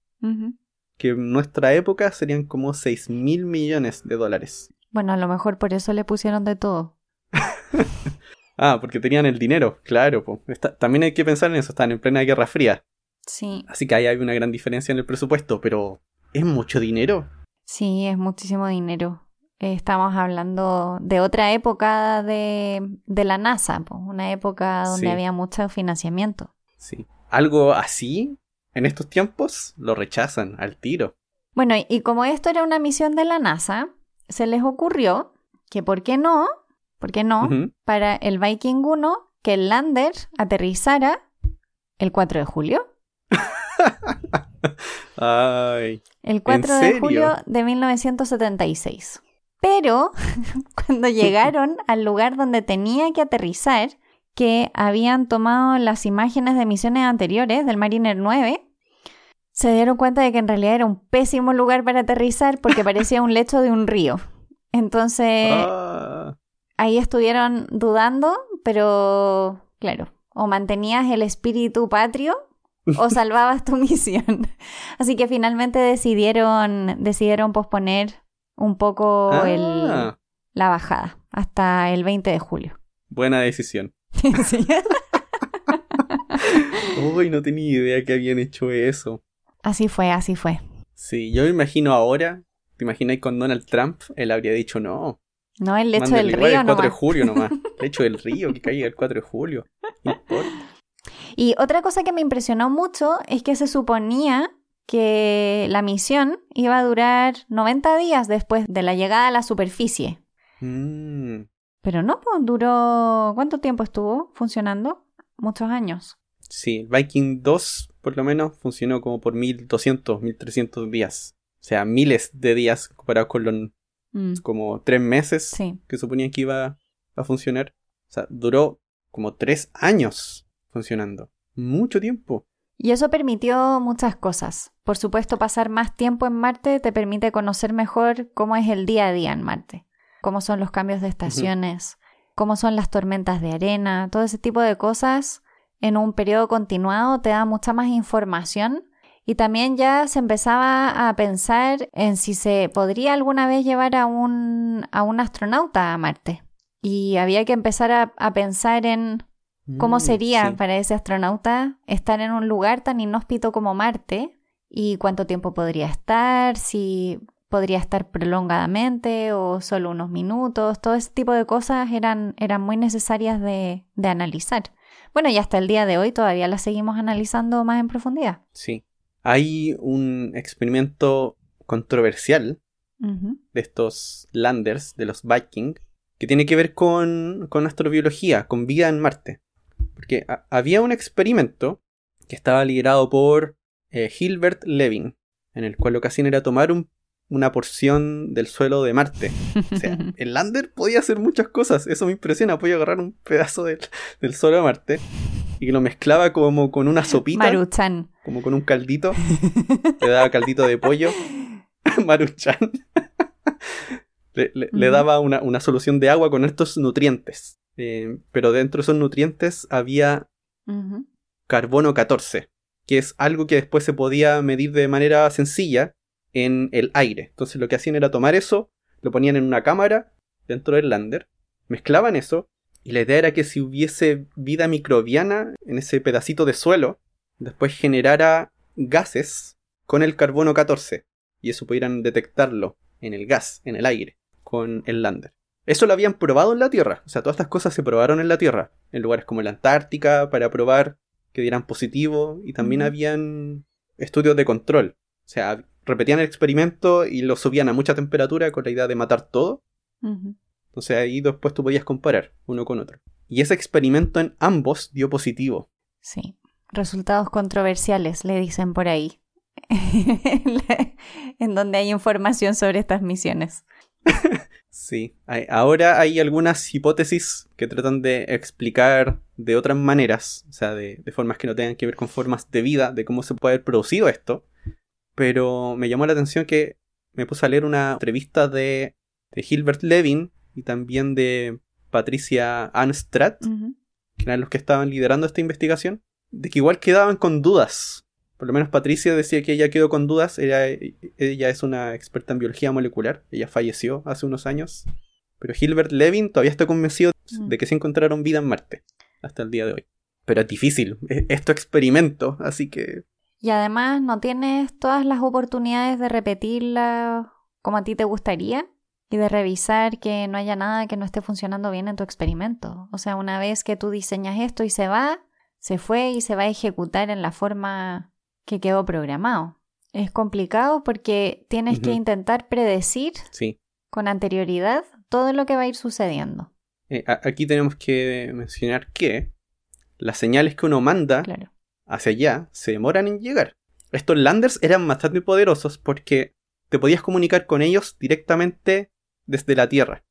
Que en nuestra época serían como seis mil millones de dólares. Bueno, a lo mejor por eso le pusieron de todo. [LAUGHS] ah, porque tenían el dinero, claro. también hay que pensar en eso, están en plena Guerra Fría. Sí. Así que ahí hay una gran diferencia en el presupuesto, pero ¿es mucho dinero? Sí, es muchísimo dinero. Estamos hablando de otra época de, la NASA, una época donde había mucho financiamiento. Sí. Algo así, en estos tiempos, lo rechazan al tiro. Bueno, y como esto era una misión de la NASA, se les ocurrió que, ¿por qué no? ¿Por qué no? Para el Viking 1, que el lander aterrizara el 4 de julio. [LAUGHS] Ay, el 4 de julio de 1976. Pero [LAUGHS] cuando llegaron al lugar donde tenía que aterrizar, que habían tomado las imágenes de misiones anteriores del Mariner 9, se dieron cuenta de que en realidad era un pésimo lugar para aterrizar porque [LAUGHS] parecía un lecho de un río. Entonces, ah. ahí estuvieron dudando, pero claro, o mantenías el espíritu patrio o [LAUGHS] salvabas tu misión. Así que finalmente decidieron, decidieron posponer un poco ah. la bajada hasta el 20 de julio. Buena decisión. [LAUGHS] [LAUGHS] Uy, no tenía idea que habían hecho eso. Así fue, así fue. Sí, yo me imagino ahora, ¿te imaginas con Donald Trump? Él habría dicho no. No, el hecho del río el 4 de julio nomás. [LAUGHS] El hecho del río que caiga el 4 de julio. Y otra cosa que me impresionó mucho es que se suponía que la misión iba a durar 90 días después de la llegada a la superficie. Mm. Pero no, pues duró... ¿Cuánto tiempo estuvo funcionando? Muchos años. Sí, Viking 2 por lo menos funcionó como por 1200, 1300 días. O sea, miles de días comparado con los mm. como tres meses que suponían que iba a funcionar. O sea, duró como tres años funcionando. Mucho tiempo. Y eso permitió muchas cosas. Por supuesto, pasar más tiempo en Marte te permite conocer mejor cómo es el día a día en Marte, cómo son los cambios de estaciones, cómo son las tormentas de arena, todo ese tipo de cosas en un periodo continuado te da mucha más información y también ya se empezaba a pensar en si se podría alguna vez llevar a un, a un astronauta a Marte. Y había que empezar a pensar en ¿Cómo mm, sería para ese astronauta estar en un lugar tan inhóspito como Marte y cuánto tiempo podría estar, si podría estar prolongadamente o solo unos minutos, todo ese tipo de cosas eran, eran muy necesarias de, de analizar. Bueno, y hasta el día de hoy todavía las seguimos analizando más en profundidad. Sí. Hay un experimento controversial de estos landers, de los Vikings, que tiene que ver con, con astrobiología, con vida en Marte. Porque había un experimento que estaba liderado por eh, Hilbert Levin, en el cual lo que hacían era tomar una porción del suelo de Marte. O sea, [LAUGHS] el lander podía hacer muchas cosas, eso me impresiona, podía agarrar un pedazo del, suelo de Marte y que lo mezclaba como con una sopita. Maruchan. Como con un caldito. Le daba caldito de pollo. [LAUGHS] Maruchan. [LAUGHS] le, daba una, solución de agua con estos nutrientes. Eh, pero dentro de esos nutrientes había carbono 14, que es algo que después se podía medir de manera sencilla en el aire. Entonces lo que hacían era tomar eso, lo ponían en una cámara dentro del lander, mezclaban eso, y la idea era que si hubiese vida microbiana en ese pedacito de suelo, después generara gases con el carbono 14, y eso pudieran detectarlo en el gas, en el aire, con el lander. Eso lo habían probado en la Tierra, o sea, todas estas cosas se probaron en la Tierra, en lugares como la Antártica, para probar que dieran positivo y también habían estudios de control. O sea, repetían el experimento y lo subían a mucha temperatura con la idea de matar todo. Entonces ahí después tú podías comparar uno con otro. Y ese experimento en ambos dio positivo. Sí, resultados controversiales, le dicen por ahí. [LAUGHS] en donde hay información sobre estas misiones. [LAUGHS] Sí, ahora hay algunas hipótesis que tratan de explicar de otras maneras, o sea, de, formas que no tengan que ver con formas de vida, de cómo se puede haber producido esto. Pero me llamó la atención que me puse a leer una entrevista de, de Hilbert Levin y también de Patricia Anstrat, que eran los que estaban liderando esta investigación, de que igual quedaban con dudas por lo menos Patricia decía que ella quedó con dudas. Ella, ella es una experta en biología molecular. Ella falleció hace unos años. Pero Hilbert Levin todavía está convencido mm. de que se encontraron vida en Marte. Hasta el día de hoy. Pero es difícil. Esto experimento. Así que. Y además no tienes todas las oportunidades de repetirla como a ti te gustaría. Y de revisar que no haya nada que no esté funcionando bien en tu experimento. O sea, una vez que tú diseñas esto y se va, se fue y se va a ejecutar en la forma que quedó programado. Es complicado porque tienes que intentar predecir con anterioridad todo lo que va a ir sucediendo. Eh, aquí tenemos que mencionar que las señales que uno manda hacia allá se demoran en llegar. Estos landers eran bastante poderosos porque te podías comunicar con ellos directamente desde la Tierra.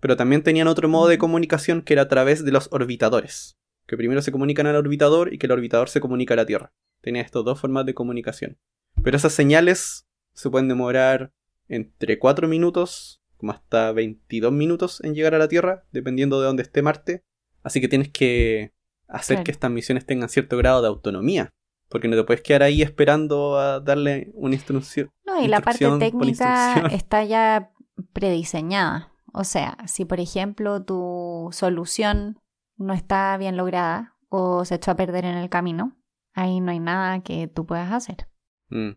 Pero también tenían otro modo de comunicación que era a través de los orbitadores. Que primero se comunican al orbitador y que el orbitador se comunica a la Tierra. Tenía estas dos formas de comunicación. Pero esas señales se pueden demorar entre 4 minutos como hasta 22 minutos en llegar a la Tierra, dependiendo de dónde esté Marte. Así que tienes que hacer que estas misiones tengan cierto grado de autonomía. Porque no te puedes quedar ahí esperando a darle una instrucción. No, y la parte técnica [LAUGHS] está ya prediseñada. O sea, si por ejemplo tu solución no está bien lograda o se echó a perder en el camino, ahí no hay nada que tú puedas hacer. Mm,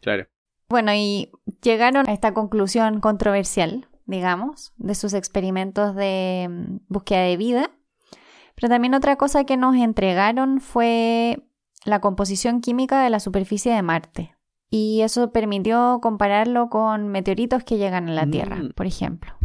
claro. Bueno, y llegaron a esta conclusión controversial, digamos, de sus experimentos de mm, búsqueda de vida. Pero también otra cosa que nos entregaron fue la composición química de la superficie de Marte. Y eso permitió compararlo con meteoritos que llegan a la Tierra, mm. por ejemplo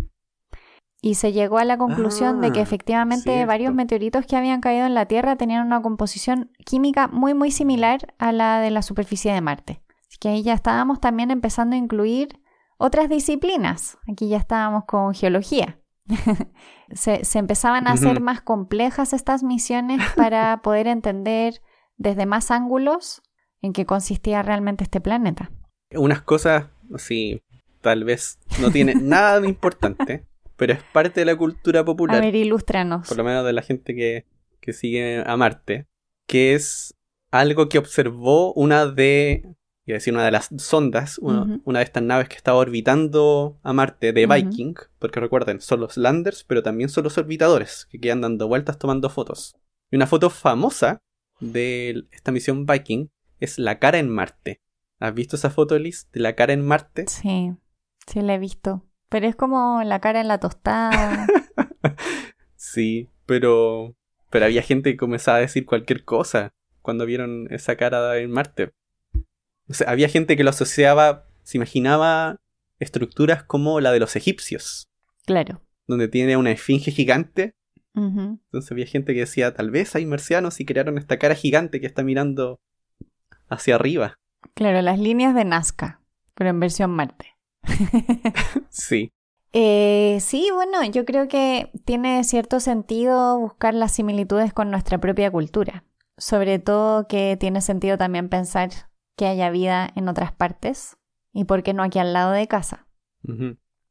y se llegó a la conclusión de que ah, efectivamente varios meteoritos que habían caído en la Tierra tenían una composición química muy muy similar a la de la superficie de Marte. Así que ahí ya estábamos también empezando a incluir otras disciplinas. Aquí ya estábamos con geología. [LAUGHS] se, empezaban a hacer más complejas estas misiones [LAUGHS] para poder entender desde más ángulos en qué consistía realmente este planeta. Unas cosas, sí, tal vez no tiene [LAUGHS] nada de importante pero es parte de la cultura popular. A ver, ilústranos. Por lo menos de la gente que, sigue a Marte, que es algo que observó una de, iba a decir, una de las sondas, una, de estas naves que estaba orbitando a Marte de Viking, porque recuerden, son los landers, pero también son los orbitadores, que quedan dando vueltas tomando fotos. Y una foto famosa de esta misión Viking es la cara en Marte. ¿Has visto esa foto, Liz, de la cara en Marte? Sí, sí la he visto. Pero es como la cara en la tostada. [LAUGHS] sí, pero. Pero había gente que comenzaba a decir cualquier cosa cuando vieron esa cara en Marte. O sea, había gente que lo asociaba, se imaginaba estructuras como la de los egipcios. Claro. Donde tiene una esfinge gigante. Entonces había gente que decía, tal vez hay marcianos y crearon esta cara gigante que está mirando hacia arriba. Claro, las líneas de Nazca, pero en versión Marte. [LAUGHS] sí. Eh, sí, bueno, yo creo que tiene cierto sentido buscar las similitudes con nuestra propia cultura. Sobre todo que tiene sentido también pensar que haya vida en otras partes y por qué no aquí al lado de casa.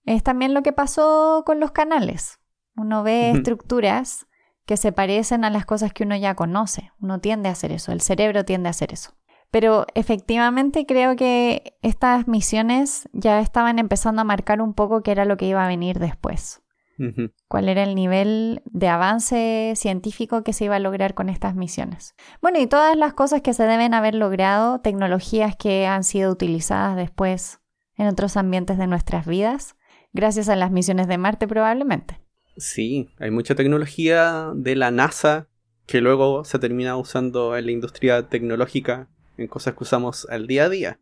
Es también lo que pasó con los canales. Uno ve estructuras que se parecen a las cosas que uno ya conoce. Uno tiende a hacer eso, el cerebro tiende a hacer eso. Pero efectivamente creo que estas misiones ya estaban empezando a marcar un poco qué era lo que iba a venir después. Cuál era el nivel de avance científico que se iba a lograr con estas misiones. Bueno, y todas las cosas que se deben haber logrado, tecnologías que han sido utilizadas después en otros ambientes de nuestras vidas, gracias a las misiones de Marte probablemente. Sí, hay mucha tecnología de la NASA que luego se termina usando en la industria tecnológica en cosas que usamos al día a día.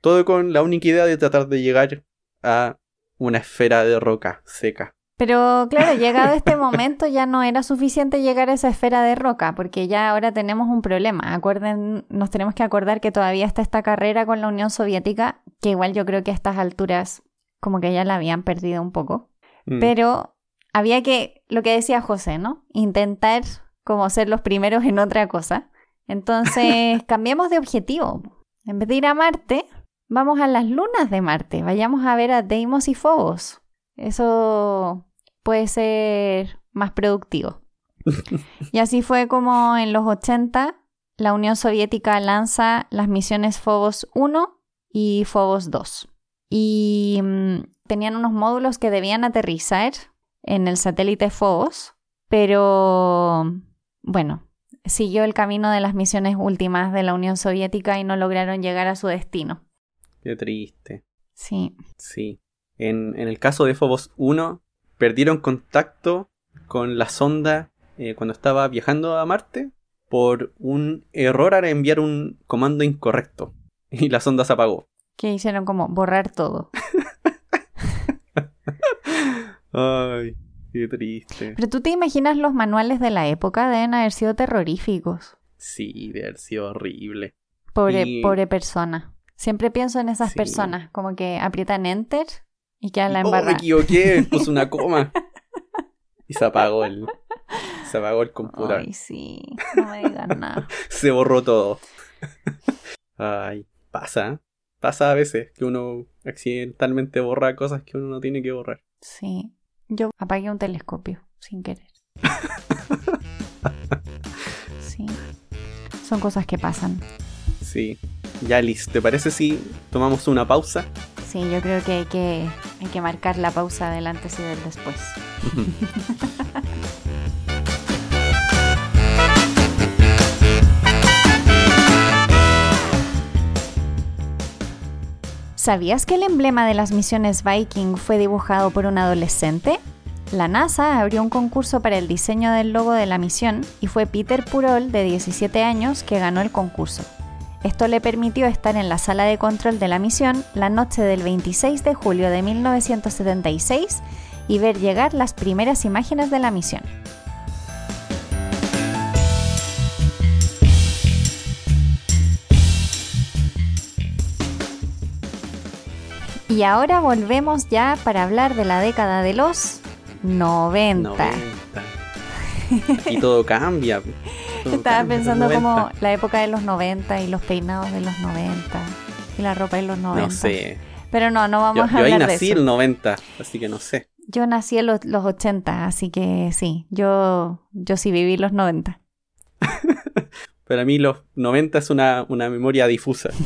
Todo con la única idea de tratar de llegar a una esfera de roca seca. Pero claro, [LAUGHS] llegado este momento ya no era suficiente llegar a esa esfera de roca, porque ya ahora tenemos un problema. Acuerden, nos tenemos que acordar que todavía está esta carrera con la Unión Soviética, que igual yo creo que a estas alturas como que ya la habían perdido un poco. Mm. Pero había que, lo que decía José, ¿no? Intentar como ser los primeros en otra cosa. Entonces, [LAUGHS] cambiemos de objetivo. En vez de ir a Marte, vamos a las lunas de Marte. Vayamos a ver a Deimos y Phobos. Eso puede ser más productivo. [LAUGHS] y así fue como en los 80 la Unión Soviética lanza las misiones Phobos 1 y Phobos 2. Y mm, tenían unos módulos que debían aterrizar en el satélite Phobos, pero bueno, siguió el camino de las misiones últimas de la Unión Soviética y no lograron llegar a su destino. Qué triste. Sí. Sí. En, el caso de Phobos 1, perdieron contacto con la sonda eh, cuando estaba viajando a Marte por un error al enviar un comando incorrecto. Y la sonda se apagó. Que hicieron como borrar todo. [LAUGHS] Qué triste. Pero tú te imaginas los manuales de la época deben haber sido terroríficos. Sí, debe haber sido horrible. Pobre, pobre persona. Siempre pienso en esas personas, como que aprietan enter y quedan la embarrada. Oh, me equivoqué, [LAUGHS] puse una coma. y se apagó el, se apagó el computador. Ay, sí, no me digan nada. [LAUGHS] se borró todo. [LAUGHS] Ay, pasa, pasa a veces que uno accidentalmente borra cosas que uno no tiene que borrar. Sí. Yo apagué un telescopio sin querer. [LAUGHS] sí. Son cosas que pasan. Sí. Ya, Liz, ¿te parece si tomamos una pausa? Sí, yo creo que hay que, hay que marcar la pausa del antes y del después. [LAUGHS] ¿Sabías que el emblema de las misiones Viking fue dibujado por un adolescente? La NASA abrió un concurso para el diseño del logo de la misión y fue Peter Purol, de 17 años, que ganó el concurso. Esto le permitió estar en la sala de control de la misión la noche del 26 de julio de 1976 y ver llegar las primeras imágenes de la misión. Y ahora volvemos ya para hablar de la década de los 90. Y todo [LAUGHS] cambia. Estaba pensando como la época de los 90 y los peinados de los 90 y la ropa de los 90. No sé. Pero no, no vamos a hablar de eso. Yo ahí nací el 90, así que no sé. Yo nací en los, los 80, así que sí, yo, yo sí viví los 90. Pero a mí los 90 es una, una memoria difusa. [LAUGHS]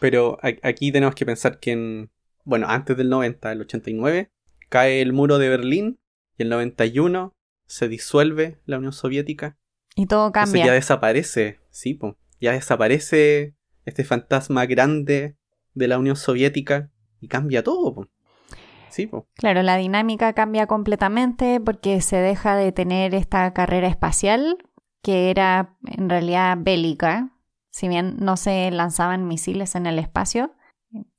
Pero aquí tenemos que pensar que en, bueno, antes del 90, el 89, cae el muro de Berlín y el 91 se disuelve la Unión Soviética. Y todo cambia. ya desaparece, sí, Ya desaparece este fantasma grande de la Unión Soviética y cambia todo. Sí, Claro, la dinámica cambia completamente porque se deja de tener esta carrera espacial que era en realidad bélica. Si bien no se lanzaban misiles en el espacio,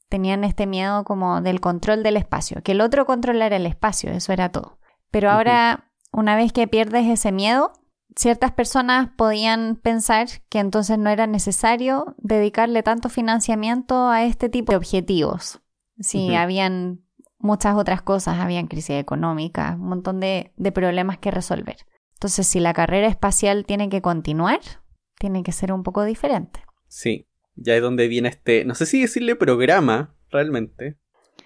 tenían este miedo como del control del espacio, que el otro controlara el espacio, eso era todo. Pero ahora, una vez que pierdes ese miedo, ciertas personas podían pensar que entonces no era necesario dedicarle tanto financiamiento a este tipo de objetivos. Si habían muchas otras cosas, habían crisis económica, un montón de, de problemas que resolver. Entonces, si la carrera espacial tiene que continuar, tiene que ser un poco diferente. Sí, ya es donde viene este, no sé si decirle programa realmente,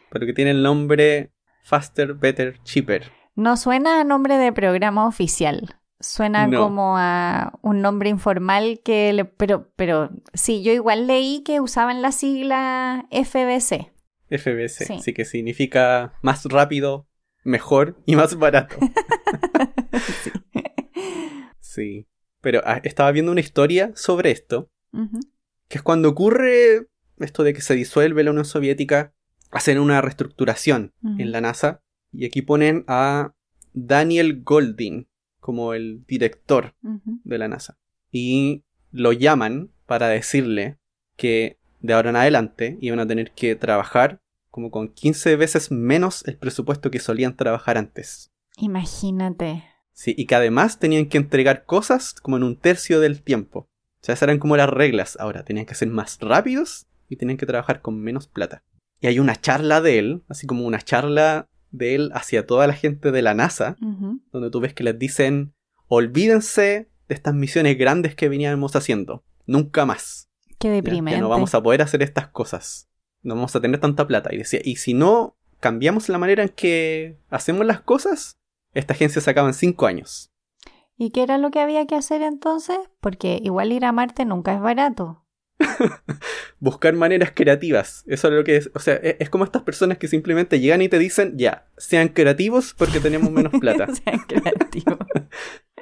pero que tiene el nombre Faster, Better, Cheaper. No suena a nombre de programa oficial. Suena como a un nombre informal que le, pero pero sí, yo igual leí que usaban la sigla FBC. FBC, sí. que significa más rápido, mejor y más barato. [LAUGHS] sí. sí. Pero ah, estaba viendo una historia sobre esto, que es cuando ocurre esto de que se disuelve la Unión Soviética, hacen una reestructuración en la NASA, y aquí ponen a Daniel Goldin, como el director de la NASA. Y lo llaman para decirle que de ahora en adelante iban a tener que trabajar como con 15 veces menos el presupuesto que solían trabajar antes. Imagínate. Sí, y que además tenían que entregar cosas como en un tercio del tiempo. O sea, esas eran como las reglas. Ahora, tenían que ser más rápidos y tenían que trabajar con menos plata. Y hay una charla de él, así como una charla de él hacia toda la gente de la NASA, donde tú ves que les dicen, olvídense de estas misiones grandes que veníamos haciendo, nunca más. Qué deprimente. no vamos a poder hacer estas cosas, no vamos a tener tanta plata. Y decía, y si no cambiamos la manera en que hacemos las cosas, esta agencia se acaba en cinco años. ¿Y qué era lo que había que hacer entonces? Porque igual ir a Marte nunca es barato. [LAUGHS] Buscar maneras creativas. Eso es lo que es. O sea, e-, es, como estas personas que simplemente llegan y te dicen, ya, sean creativos porque tenemos menos [LAUGHS] plata. sean creativos.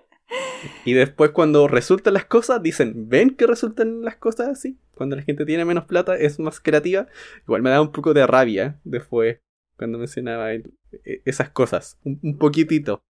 [LAUGHS] y después cuando resultan las cosas, dicen, ¿ven que resultan las cosas así? Cuando la gente tiene menos plata es más creativa. Igual me da un poco de rabia después cuando mencionaba e-, esas cosas. un poquitito.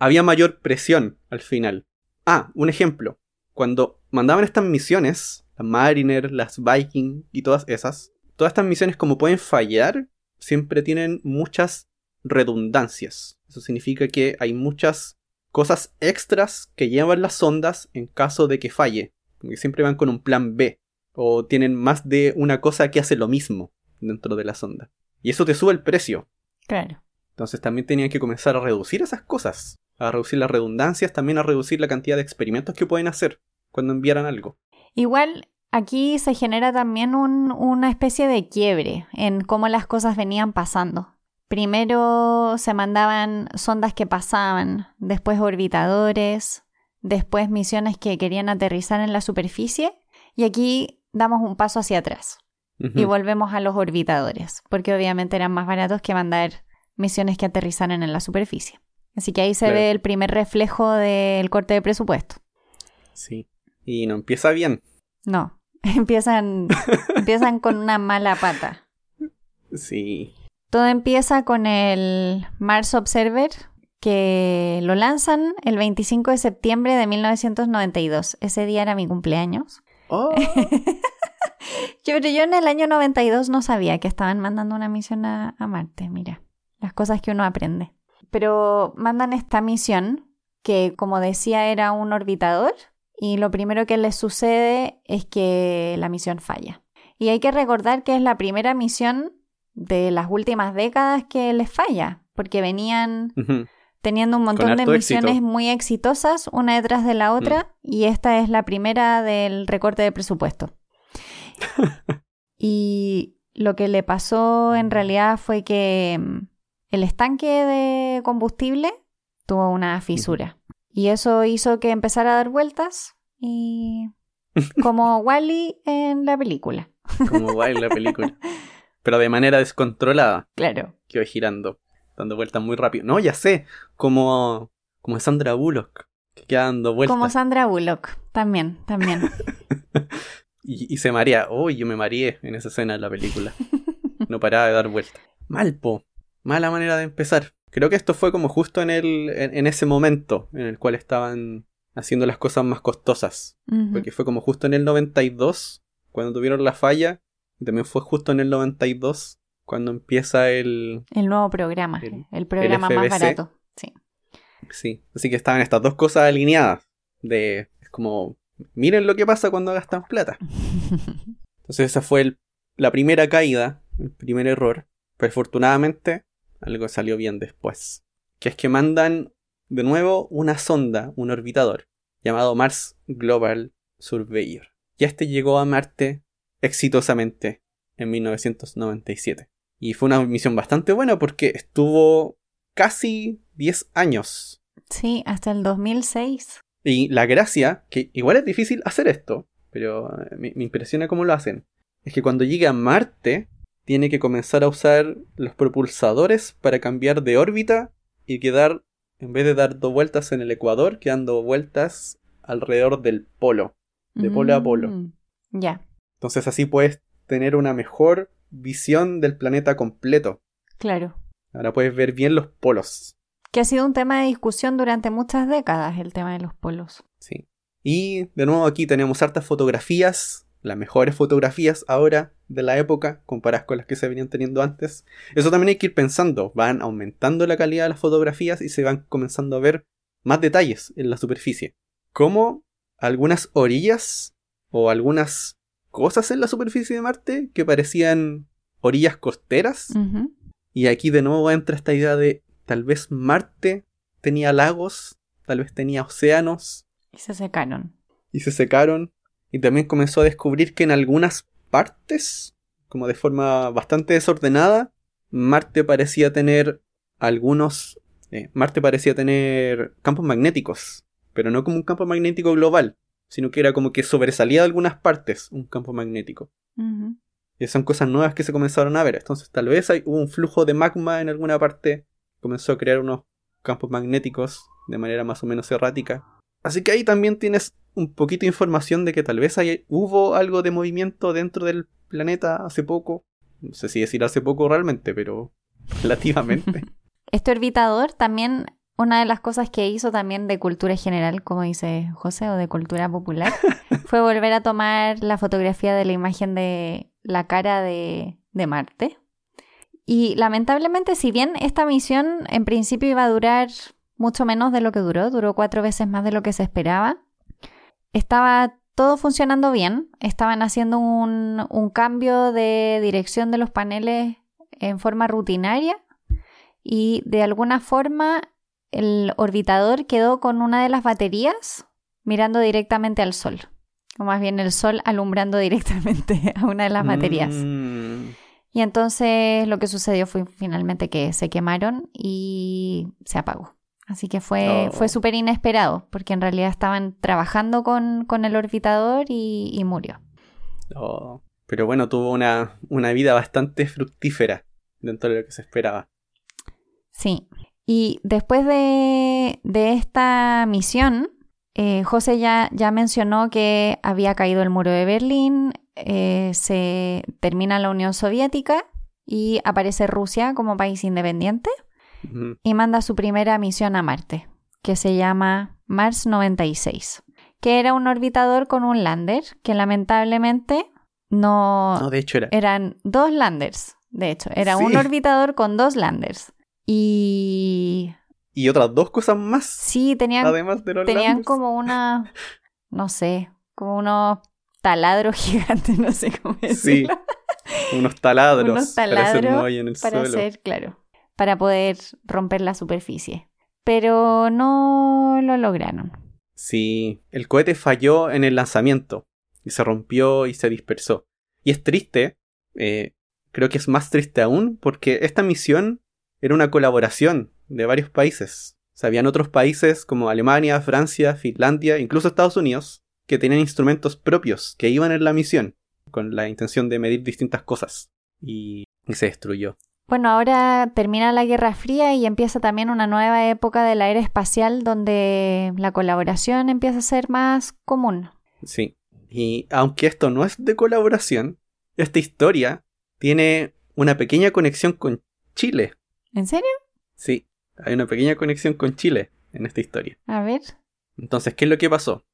Había mayor presión al final. Ah, un ejemplo. Cuando mandaban estas misiones, las Mariner, las Viking y todas esas, todas estas misiones como pueden fallar, siempre tienen muchas redundancias. Eso significa que hay muchas cosas extras que llevan las sondas en caso de que falle. Que siempre van con un plan B. O tienen más de una cosa que hace lo mismo dentro de la sonda. Y eso te sube el precio. Claro. Entonces también tenían que comenzar a reducir esas cosas. A reducir las redundancias, también a reducir la cantidad de experimentos que pueden hacer cuando enviaran algo. Igual aquí se genera también una especie de quiebre en cómo las cosas venían pasando. Primero se mandaban sondas que pasaban, después orbitadores, después misiones que querían aterrizar en la superficie y aquí damos un paso hacia atrás y volvemos a los orbitadores, porque obviamente eran más baratos que mandar misiones que aterrizaran en la superficie. Así que ahí se ve el primer reflejo del corte de presupuesto. Sí, y no empieza bien. No, [LAUGHS] empiezan, empiezan con una mala pata. Sí. Todo empieza con el Mars Observer, que lo lanzan el 25 de septiembre de 1992. Ese día era mi cumpleaños. Oh. [LAUGHS] yo, yo en el año 92 no sabía que estaban mandando una misión a, a Marte, mira, las cosas que uno aprende. Pero mandan esta misión, que como decía era un orbitador, y lo primero que les sucede es que la misión falla. Y hay que recordar que es la primera misión de las últimas décadas que les falla, porque venían teniendo un montón de misiones muy exitosas una detrás de la otra mm. y esta es la primera del recorte de presupuesto. [LAUGHS] y lo que le pasó en realidad fue que mm, el estanque de combustible tuvo una fisura. Y eso hizo que empezara a dar vueltas y [LAUGHS] como Wally en la película. Como Wally en la película. [LAUGHS] Pero de manera descontrolada. Claro. Que va girando, dando vueltas muy rápido. No, ya sé, como como Sandra Bullock, que queda dando vueltas. Como Sandra Bullock, también, también. Y, se marea. Uy, yo me mareé en esa escena de la película. [LAUGHS] No paraba de dar vueltas. Mal, po. Mala manera de empezar. Creo que esto fue como justo en, el, en, ese momento en el cual estaban haciendo las cosas más costosas. Porque fue como justo en el 92, cuando tuvieron la falla. Y también fue justo en el 92, cuando empieza el... El nuevo programa. El, programa más barato. Sí. Sí. Así que estaban estas dos cosas alineadas. De... Es como... Miren lo que pasa cuando gastan plata. Entonces esa fue la primera caída, el primer error. Pero afortunadamente algo salió bien después. Que es que mandan de nuevo una sonda, un orbitador, llamado Mars Global Surveyor. Y este llegó a Marte exitosamente en 1997. Y fue una misión bastante buena porque estuvo casi 10 años. Sí, hasta el 2006. Y la gracia, que igual es difícil hacer esto, pero me, me impresiona cómo lo hacen, es que cuando llega a Marte, tiene que comenzar a usar los propulsadores para cambiar de órbita y quedar, en vez de dar dos vueltas en el ecuador, quedando vueltas alrededor del polo, de polo a polo. Mm, ya. Entonces así puedes tener una mejor visión del planeta completo. Claro. Ahora puedes ver bien los polos. Que ha sido un tema de discusión durante muchas décadas, el tema de los polos. Sí. Y de nuevo aquí tenemos hartas fotografías las mejores fotografías ahora de la época comparadas con las que se venían teniendo antes. Eso también hay que ir pensando. Van aumentando la calidad de las fotografías y se van comenzando a ver más detalles en la superficie. Como algunas orillas o algunas cosas en la superficie de Marte que parecían orillas costeras. Y aquí de nuevo entra esta idea de tal vez Marte tenía lagos, tal vez tenía océanos. Y se secaron. Y se secaron y también comenzó a descubrir que en algunas partes, como de forma bastante desordenada, Marte parecía tener algunos... Eh, Marte parecía tener campos magnéticos, pero no como un campo magnético global, sino que era como que sobresalía de algunas partes un campo magnético. Y son cosas nuevas que se comenzaron a ver. Entonces tal vez hay, hubo un flujo de magma en alguna parte, comenzó a crear unos campos magnéticos de manera más o menos errática. Así que ahí también tienes un poquito de información de que tal vez hay, hubo algo de movimiento dentro del planeta hace poco. No sé si decir hace poco realmente, pero [LAUGHS] relativamente. [LAUGHS] Este orbitador también, una de las cosas que hizo también de cultura general, como dice José, o de cultura popular, [LAUGHS] fue volver a tomar la fotografía de la imagen de la cara de, de Marte. Y lamentablemente, si bien esta misión en principio iba a durar mucho menos de lo que duró, duró cuatro veces más de lo que se esperaba, estaba todo funcionando bien, estaban haciendo un, cambio de dirección de los paneles en forma rutinaria y de alguna forma el orbitador quedó con una de las baterías mirando directamente al sol, o más bien el sol alumbrando [LAUGHS] directamente a una de las baterías. Mm. Y entonces lo que sucedió fue finalmente que se quemaron y se apagó. Así que fue, fue súper inesperado, porque en realidad estaban trabajando con, el orbitador y, murió. Pero bueno, tuvo una, vida bastante fructífera dentro de lo que se esperaba. Sí. Y después de, esta misión, eh, José ya, ya, mencionó que había caído el muro de Berlín, eh, se termina la Unión Soviética y aparece Rusia como país independiente y manda su primera misión a Marte, que se llama Mars 96, que era un orbitador con un lander que lamentablemente no... No, de hecho era. Eran dos landers, de hecho, era un orbitador con dos landers. Y... Y otras dos cosas más. Sí, tenían, además de los tenían como una, no sé, como unos taladros [LAUGHS] gigantes, no sé cómo decirlo. Sí, unos taladros. unos taladros para hacer, en el para hacer claro para poder romper la superficie. Pero no lo lograron. Sí, el cohete falló en el lanzamiento y se rompió y se dispersó. Y es triste, eh, creo que es más triste aún, porque esta misión era una colaboración de varios países. O habían otros países como Alemania, Francia, Finlandia, incluso Estados Unidos, que tenían instrumentos propios que iban en la misión, con la intención de medir distintas cosas. y se destruyó. Bueno, ahora termina la Guerra Fría y empieza también una nueva época de la era espacial donde la colaboración empieza a ser más común. Sí, y aunque esto no es de colaboración, esta historia tiene una pequeña conexión con Chile. ¿En serio? Sí, hay una pequeña conexión con Chile en esta historia. A ver. Entonces, ¿qué es lo que pasó?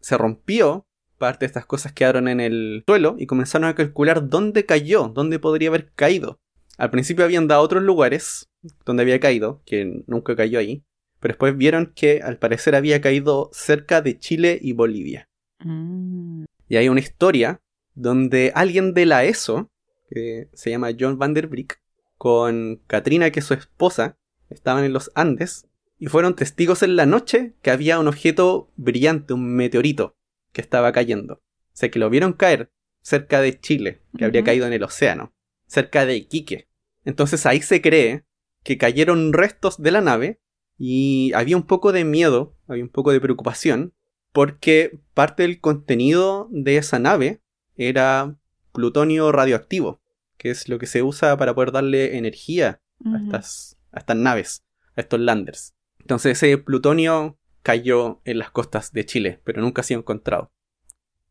Se rompió, parte de estas cosas quedaron en el suelo y comenzaron a calcular dónde cayó, dónde podría haber caído. Al principio habían dado otros lugares donde había caído, que nunca cayó ahí, pero después vieron que al parecer había caído cerca de Chile y Bolivia. Mm. Y hay una historia donde alguien de la ESO, que se llama John Van Der Brick, con Katrina, que es su esposa, estaban en los Andes y fueron testigos en la noche que había un objeto brillante, un meteorito, que estaba cayendo. O sea, que lo vieron caer cerca de Chile, que habría caído en el océano, cerca de Iquique. Entonces ahí se cree que cayeron restos de la nave y había un poco de miedo, había un poco de preocupación, porque parte del contenido de esa nave era plutonio radioactivo, que es lo que se usa para poder darle energía a, estas, a estas naves, a estos landers. Entonces ese plutonio cayó en las costas de Chile, pero nunca ha sido encontrado.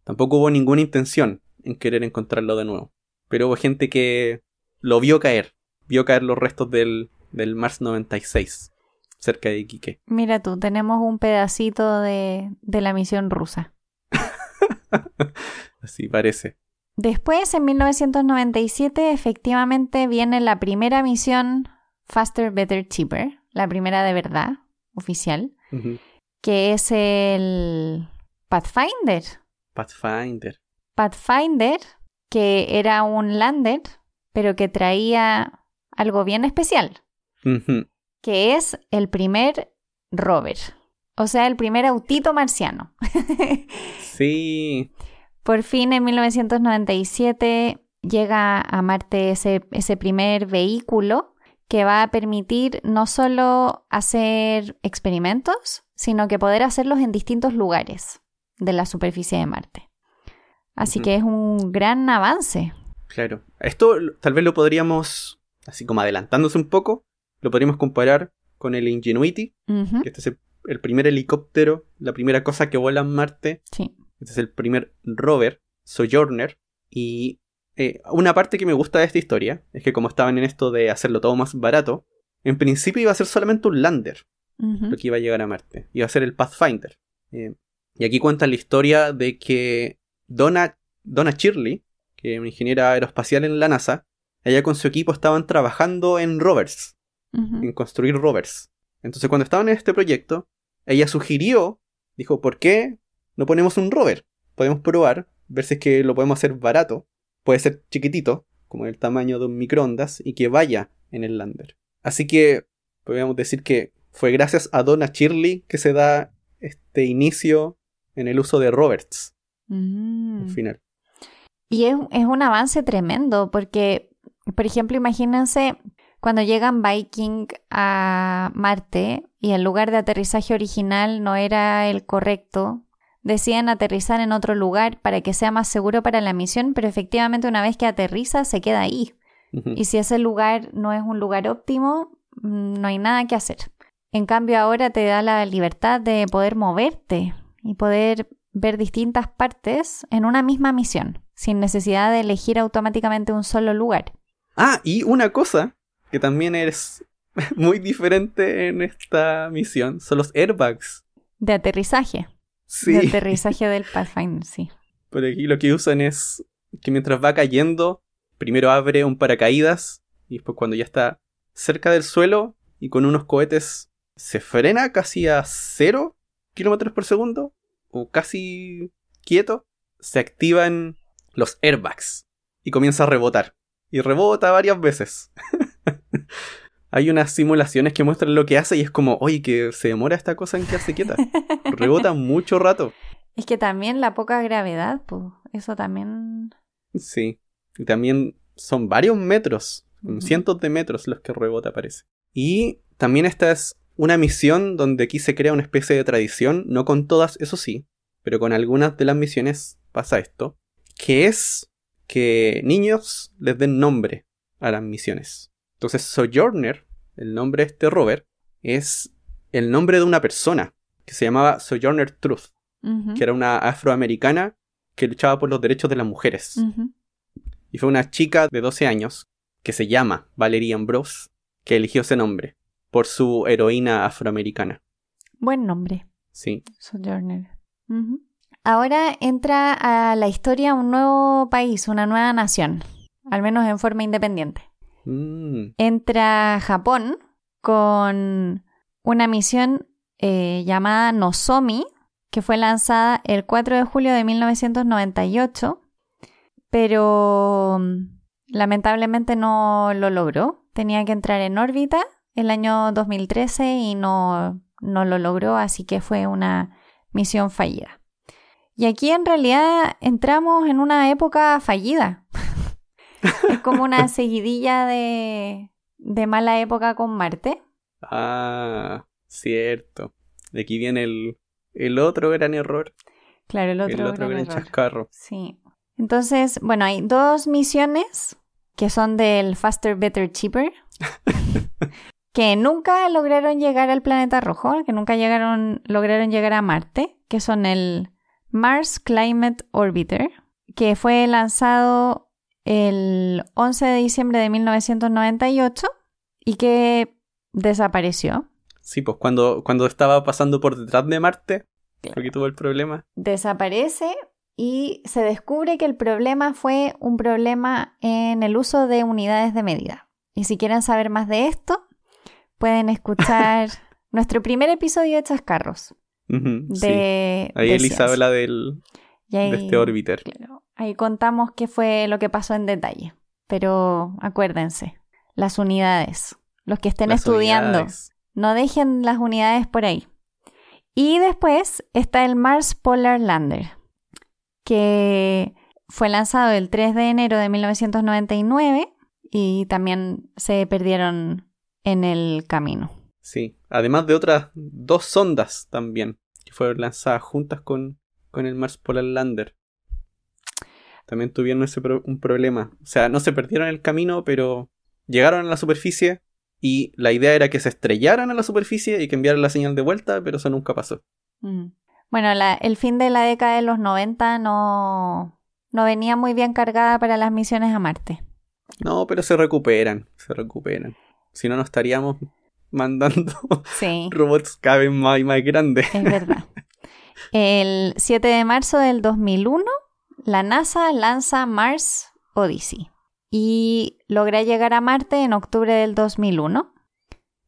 Tampoco hubo ninguna intención en querer encontrarlo de nuevo. Pero hubo gente que lo vio caer, vio caer los restos del, del Mars 96, cerca de Iquique. Mira tú, tenemos un pedacito de, de la misión rusa. [LAUGHS] Así parece. Después, en 1997, efectivamente viene la primera misión Faster, Better, Cheaper, la primera de verdad, oficial, que es el Pathfinder. Pathfinder. Pathfinder, que era un lander, pero que traía algo bien especial, que es el primer rover, o sea, el primer autito marciano. [LAUGHS] sí. Por fin en 1997 llega a Marte ese, ese primer vehículo que va a permitir no solo hacer experimentos, sino que poder hacerlos en distintos lugares de la superficie de Marte. Así que es un gran avance. Claro. Esto tal vez lo podríamos, así como adelantándose un poco, lo podríamos comparar con el Ingenuity, que este es el, primer helicóptero, la primera cosa que vuela en Marte. Sí. Este es el primer rover, Sojourner. Y eh, una parte que me gusta de esta historia es que como estaban en esto de hacerlo todo más barato, en principio iba a ser solamente un lander lo que iba a llegar a Marte. Iba a ser el Pathfinder. Eh, y aquí cuenta la historia de que Donna, Donna Shirley, que es una ingeniera aeroespacial en la NASA, ella con su equipo estaban trabajando en rovers, en construir rovers. Entonces cuando estaban en este proyecto, ella sugirió, dijo, ¿por qué no ponemos un rover. Podemos probar, ver si es que lo podemos hacer barato. Puede ser chiquitito, como el tamaño de un microondas, y que vaya en el lander. Así que podríamos decir que fue gracias a Donna Shirley que se da este inicio en el uso de rovers. Mm. Al final. Y es, es un avance tremendo, porque, por ejemplo, imagínense cuando llegan Viking a Marte y el lugar de aterrizaje original no era el correcto, deciden aterrizar en otro lugar para que sea más seguro para la misión, pero efectivamente una vez que aterriza se queda ahí. Y si ese lugar no es un lugar óptimo, mm, no hay nada que hacer. En cambio ahora te da la libertad de poder moverte y poder ver distintas partes en una misma misión, sin necesidad de elegir automáticamente un solo lugar. Ah, y una cosa que también es [LAUGHS] muy diferente en esta misión son los airbags. De aterrizaje. Sí. De aterrizaje del [LAUGHS] Pathfinder, sí. Por aquí lo que usan es que mientras va cayendo, primero abre un paracaídas y después cuando ya está cerca del suelo y con unos cohetes se frena casi a cero kilómetros por segundo o casi quieto, se activan los airbags y comienza a rebotar. Y rebota varias veces. [LAUGHS] hay unas simulaciones que muestran lo que hace y es como, oye, que se demora esta cosa en quedarse quieta. [LAUGHS] Rebota mucho rato. Es que también la poca gravedad, pues, eso también. Sí. Y también son varios metros, cientos de metros los que rebota, parece. Y también esta es una misión donde aquí se crea una especie de tradición, no con todas, eso sí, pero con algunas de las misiones pasa esto, que es que niños les den nombre a las misiones. Entonces Sojourner, el nombre de este rover, es el nombre de una persona que se llamaba Sojourner Truth, que era una afroamericana que luchaba por los derechos de las mujeres. Y fue una chica de 12 años que se llama Valerie Ambrose que eligió ese nombre por su heroína afroamericana. Buen nombre. Sí. Sojourner. Ahora entra a la historia un nuevo país, una nueva nación, al menos en forma independiente. Mm. Entra Japón con una misión eh, llamada Nozomi, que fue lanzada el 4 de julio de 1998, pero mm, lamentablemente no lo logró. Tenía que entrar en órbita el año 2013 y no, no lo logró, así que fue una misión fallida. Y aquí en realidad entramos en una época fallida. [LAUGHS] es como una [LAUGHS] seguidilla de, de mala época con Marte. Ah, cierto. De aquí viene el, el otro gran error. Claro, el otro, el otro gran, chascarro. Sí. Entonces, bueno, hay dos misiones que son del Faster, Better, Cheaper, [LAUGHS] que nunca lograron llegar al planeta rojo, que nunca llegaron, lograron llegar a Marte, que son el Mars Climate Orbiter, que fue lanzado el 11 de diciembre de 1998 y que desapareció. Sí, pues cuando, cuando estaba pasando por detrás de Marte, porque tuvo el problema. Desaparece y se descubre que el problema fue un problema en el uso de unidades de medida. Y si quieren saber más de esto, pueden escuchar [LAUGHS] nuestro primer episodio de Chascarros. de, Ahí Elisa habla del, de este orbiter. Ahí contamos qué fue lo que pasó en detalle. Pero acuérdense, las unidades. Los que estén estudiando, no dejen las unidades por ahí. Y después está el Mars Polar Lander que fue lanzado el 3 de enero de 1999 y también se perdieron en el camino. Sí, además de otras dos sondas también, que fueron lanzadas juntas con, con el Mars Polar Lander. También tuvieron ese un problema. O sea, no se perdieron el camino, pero llegaron a la superficie y la idea era que se estrellaran a la superficie y que enviaran la señal de vuelta, pero eso nunca pasó. Mm. Bueno, el fin de la década de los 90 no, no venía muy bien cargada para las misiones a Marte. No, pero se recuperan, se recuperan. Si no, nos estaríamos mandando [LAUGHS] robots cada vez más y más grandes. Es verdad. [LAUGHS] El 7 de marzo del 2001, la NASA lanza Mars Odyssey y logra llegar a Marte en octubre del 2001.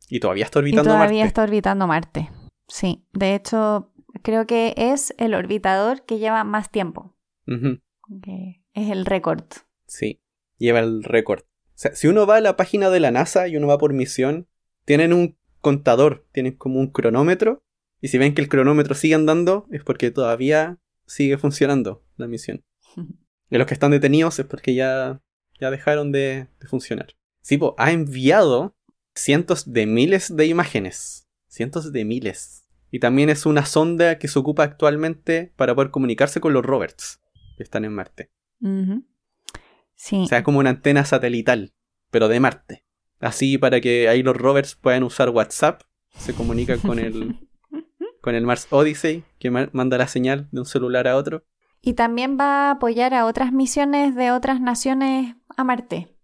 Y todavía está orbitando y todavía está orbitando Marte. Sí, de hecho, creo que es el orbitador que lleva más tiempo. es el récord. Sí, lleva el récord. O sea, si uno va a la página de la NASA y uno va por misión, tienen un contador, tienen como un cronómetro. Y si ven que el cronómetro sigue andando, es porque todavía sigue funcionando la misión. [LAUGHS] y los que están detenidos es porque ya, ya dejaron de, funcionar. Sipo ha enviado cientos de miles de imágenes. Cientos de miles y también es una sonda que se ocupa actualmente para poder comunicarse con los rovers que están en Marte. Sí. O sea, es como una antena satelital, pero de Marte. Así para que ahí los rovers puedan usar WhatsApp, se comunican con el, [LAUGHS] con el Mars Odyssey, que manda la señal de un celular a otro. Y también va a apoyar a otras misiones de otras naciones a Marte,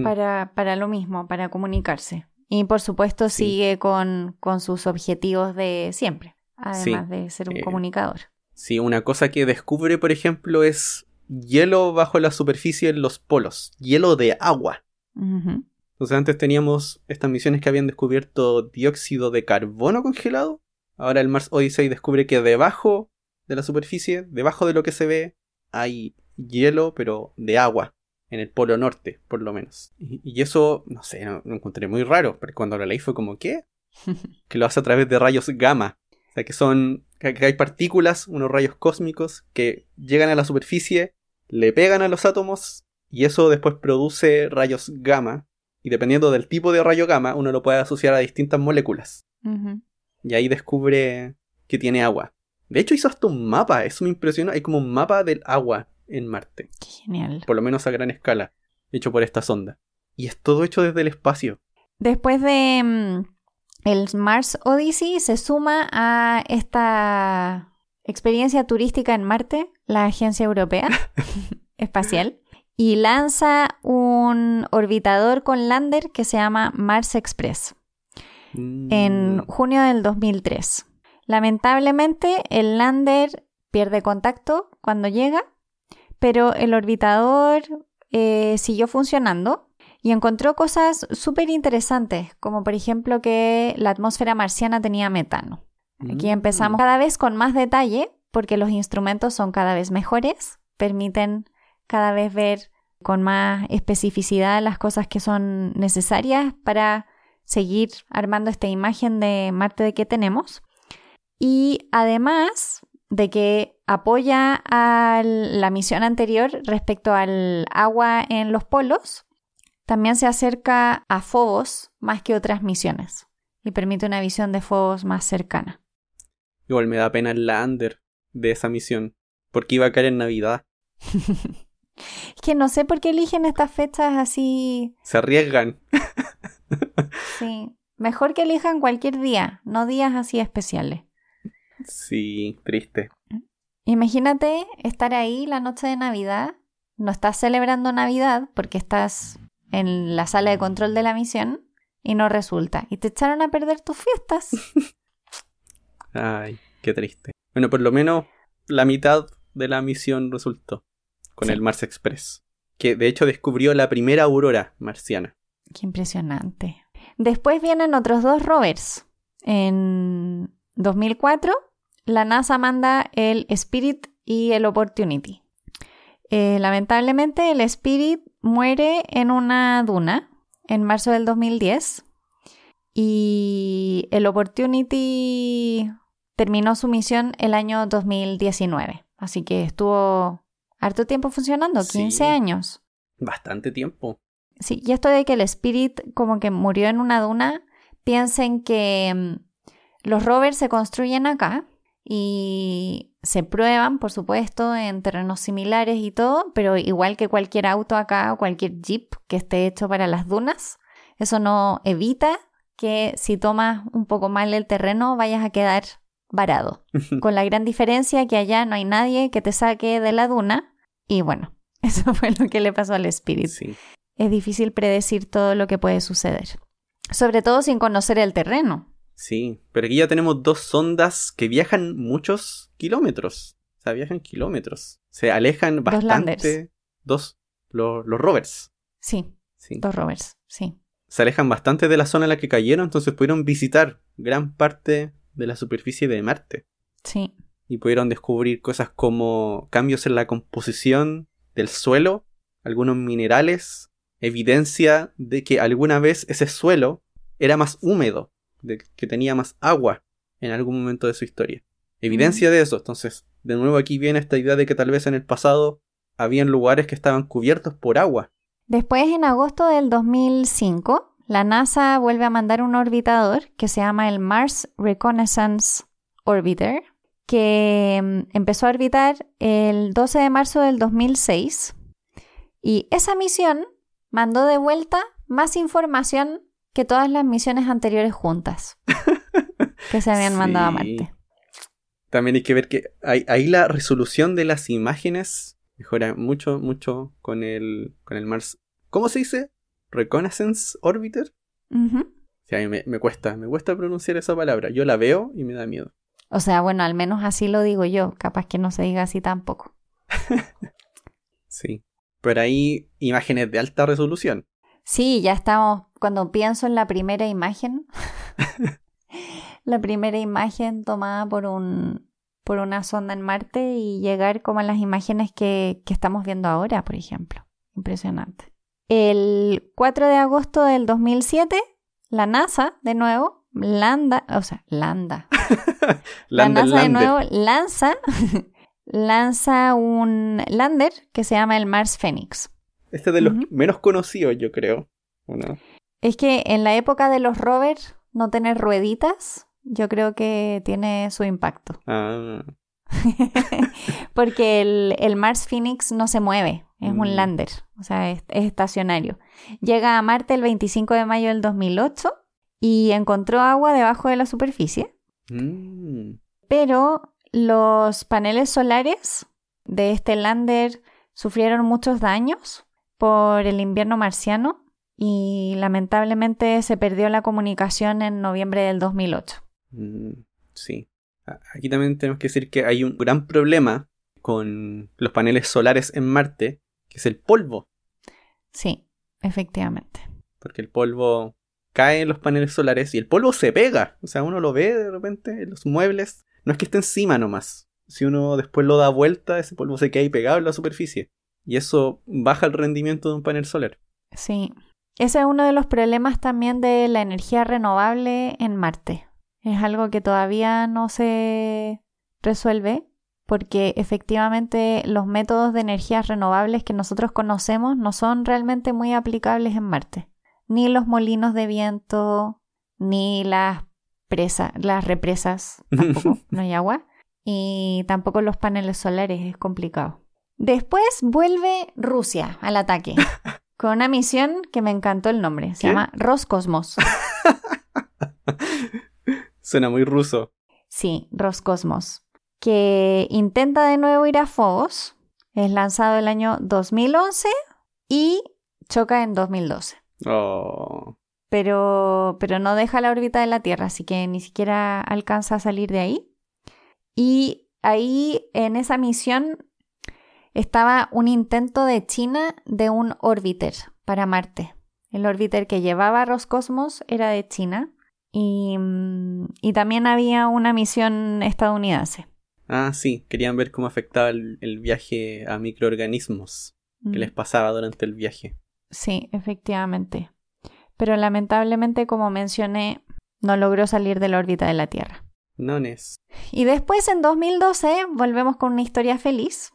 para, para lo mismo, para comunicarse. Y por supuesto sigue con, sus objetivos de siempre, además de ser un eh, comunicador. Sí, una cosa que descubre, por ejemplo, es hielo bajo la superficie en los polos, hielo de agua. Entonces antes teníamos estas misiones que habían descubierto dióxido de carbono congelado. Ahora el Mars Odyssey descubre que debajo de la superficie, debajo de lo que se ve, hay hielo, pero de agua en el polo norte, por lo menos. Y, eso, no sé, lo encontré muy raro, pero cuando lo leí fue como, ¿qué? [LAUGHS] que lo hace a través de rayos gamma. O sea, que son, que hay partículas, unos rayos cósmicos, que llegan a la superficie, le pegan a los átomos, y eso después produce rayos gamma. Y dependiendo del tipo de rayo gamma, uno lo puede asociar a distintas moléculas. Y ahí descubre que tiene agua. De hecho, hizo hasta un mapa, eso me impresiona. Hay como un mapa del agua en Marte. Qué genial. Por lo menos a gran escala, hecho por esta sonda. Y es todo hecho desde el espacio. Después de mm, el Mars Odyssey se suma a esta experiencia turística en Marte, la Agencia Europea [LAUGHS] Espacial, y lanza un orbitador con lander que se llama Mars Express en Mm, junio del 2003. Lamentablemente, el lander pierde contacto cuando llega, pero el orbitador eh, siguió funcionando y encontró cosas súper interesantes, como por ejemplo que la atmósfera marciana tenía metano. Aquí mm. empezamos cada vez con más detalle porque los instrumentos son cada vez mejores, permiten cada vez ver con más especificidad las cosas que son necesarias para seguir armando esta imagen de Marte de que tenemos. Y además de que apoya a la misión anterior respecto al agua en los polos, también se acerca a Phobos más que otras misiones y permite una visión de Phobos más cercana. Igual me da pena el lander de esa misión. Porque iba a caer en Navidad. [LAUGHS] Es que no sé por qué eligen estas fechas así. Se arriesgan. [LAUGHS] Sí. Mejor que elijan cualquier día, no días así especiales. Sí, triste. Imagínate estar ahí la noche de Navidad. No estás celebrando Navidad porque estás en la sala de control de la misión y no resulta. Y te echaron a perder tus fiestas. [LAUGHS] Ay, qué triste. Bueno, por lo menos la mitad de la misión resultó con Sí. el Mars Express. Que de hecho descubrió la primera aurora marciana. Qué impresionante. Después vienen otros dos rovers. En 2004, la NASA manda el Spirit y el Opportunity. Eh, lamentablemente, el Spirit muere en una duna en marzo del 2010 y el Opportunity terminó su misión el año 2019. Así que estuvo harto tiempo funcionando, Sí. 15 años. Bastante tiempo. Sí, y esto de que el Spirit como que murió en una duna, piensen que mm, los rovers se construyen acá y se prueban, por supuesto, en terrenos similares y todo, pero igual que cualquier auto acá o cualquier jeep que esté hecho para las dunas, eso no evita que si tomas un poco mal el terreno vayas a quedar varado. [LAUGHS] Con la gran diferencia que allá no hay nadie que te saque de la duna y bueno, [LAUGHS] eso fue lo que le pasó al Spirit Sí. es difícil predecir todo lo que puede suceder. Sobre todo sin conocer el terreno. Sí, pero aquí ya tenemos dos sondas que viajan muchos kilómetros. O sea, viajan kilómetros. Se alejan Dos bastante. Dos. Los, los rovers. Sí, Sí. dos rovers, sí. Se alejan bastante de la zona en la que cayeron, entonces pudieron visitar gran parte de la superficie de Marte. Sí, Y pudieron descubrir cosas como cambios en la composición del suelo, algunos minerales, evidencia de que alguna vez ese suelo era más húmedo, de que tenía más agua en algún momento de su historia. Evidencia de eso, entonces, de nuevo aquí viene esta idea de que tal vez en el pasado habían lugares que estaban cubiertos por agua. Después, en agosto del 2005, la NASA vuelve a mandar un orbitador que se llama el Mars Reconnaissance Orbiter, que mm, empezó a orbitar el 12 de marzo del 2006. Y esa misión mandó de vuelta más información que todas las misiones anteriores juntas [LAUGHS] que se habían mandado a. Marte. También hay que ver que ahí, ahí la resolución de las imágenes mejora mucho, mucho con el, con el Mars. ¿Cómo se dice? Reconnaissance Orbiter. Sí, a mí me, me cuesta, me cuesta pronunciar esa palabra. Yo la veo y me da miedo. O sea, bueno, al menos así lo digo yo, capaz que no se diga así tampoco. [LAUGHS] Sí. Pero ahí imágenes de alta resolución. Sí, ya estamos, cuando pienso en la primera imagen, [LAUGHS] la primera imagen tomada por un por una sonda en Marte y llegar como a las imágenes que, que estamos viendo ahora, por ejemplo. Impresionante. El 4 de agosto del 2007, la NASA, de nuevo, landa, o sea, landa, [LAUGHS] la NASA de nuevo lanza, [LAUGHS] lanza un lander que se llama el Mars Phoenix. Este es de los menos conocidos, yo creo. Es que en la época de los rovers, no tener rueditas, yo creo que tiene su impacto. Ah, [LAUGHS] Porque el, Mars Phoenix no se mueve, es un mm. lander, o sea, es, estacionario. Llega a Marte el 25 de mayo del 2008 y encontró agua debajo de la superficie. Mm. Pero los paneles solares de este lander sufrieron muchos daños por el invierno marciano y lamentablemente se perdió la comunicación en noviembre del 2008. Mm, sí. Aquí también tenemos que decir que hay un gran problema con los paneles solares en Marte, que es el polvo. Sí, efectivamente. Porque el polvo cae en los paneles solares y el polvo se pega. O sea, uno lo ve de repente en los muebles. No es que esté encima nomás. Si uno después lo da vuelta, ese polvo se queda ahí pegado en la superficie. Y eso baja el rendimiento de un panel solar. Sí. Ese es uno de los problemas también de la energía renovable en Marte. Es algo que todavía no se resuelve porque efectivamente los métodos de energías renovables que nosotros conocemos no son realmente muy aplicables en Marte. Ni los molinos de viento, ni las presas, las represas, tampoco, [LAUGHS] no hay agua, y tampoco los paneles solares, es complicado. Después vuelve Rusia al ataque [LAUGHS] con una misión que me encantó el nombre, se llama Roscosmos. [LAUGHS] Suena muy ruso. Sí, Roscosmos. Que intenta de nuevo ir a Phobos. Es lanzado el año 2011 y choca en 2012. Oh. Pero, pero no deja la órbita de la Tierra, así que ni siquiera alcanza a salir de ahí. Y ahí en esa misión estaba un intento de China de un orbiter para Marte. El orbiter que llevaba a Roscosmos era de China Mm, y, también había una misión estadounidense. Ah, sí, querían ver cómo afectaba el, viaje a microorganismos que mm. les pasaba durante el viaje. Sí, efectivamente. Pero lamentablemente, como mencioné, no logró salir de la órbita de la Tierra. No es. Y después, en 2012, volvemos con una historia feliz.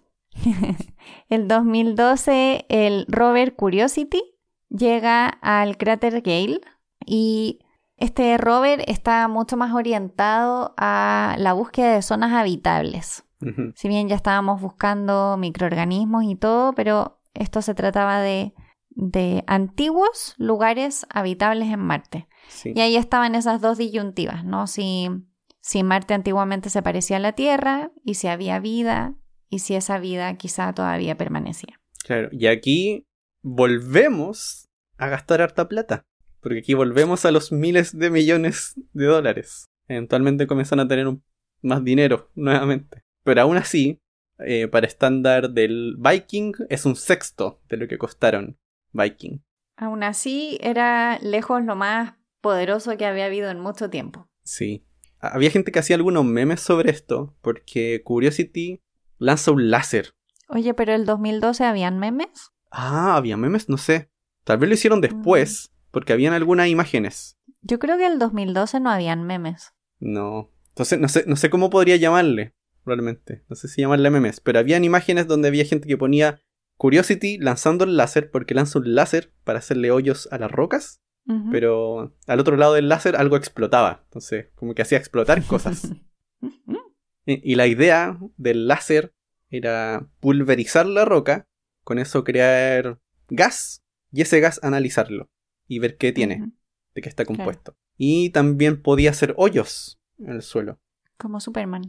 El 2012, el rover Curiosity llega al cráter Gale y este rover está mucho más orientado a la búsqueda de zonas habitables. Si bien ya estábamos buscando microorganismos y todo, pero esto se trataba de, antiguos lugares habitables en Marte. Y ahí estaban esas dos disyuntivas, ¿no? Si, si Marte antiguamente se parecía a la Tierra y si había vida y si esa vida quizá todavía permanecía. Claro, y aquí volvemos a gastar harta plata. Porque aquí volvemos a los miles de millones de dólares. Eventualmente comienzan a tener más dinero nuevamente. Pero aún así, eh, para estándar del Viking, es un sexto de lo que costaron Viking. Aún así, era lejos lo más poderoso que había habido en mucho tiempo. Sí. Había gente que hacía algunos memes sobre esto, porque Curiosity lanza un láser. Oye, pero el 2012 habían memes. Ah, había memes, no sé. Tal vez lo hicieron después, porque habían algunas imágenes. Yo creo que en el 2012 no habían memes. No. Entonces, no sé, no sé cómo podría llamarle, probablemente. No sé si llamarle memes, pero habían imágenes donde había gente que ponía Curiosity lanzando el láser porque lanza un láser para hacerle hoyos a las rocas. Pero al otro lado del láser algo explotaba. Entonces, como que hacía explotar cosas. [LAUGHS] y, la idea del láser era pulverizar la roca, con eso crear gas y ese gas analizarlo y ver qué tiene, de qué está compuesto. Y también podía hacer hoyos en el suelo. [LAUGHS] Como Superman.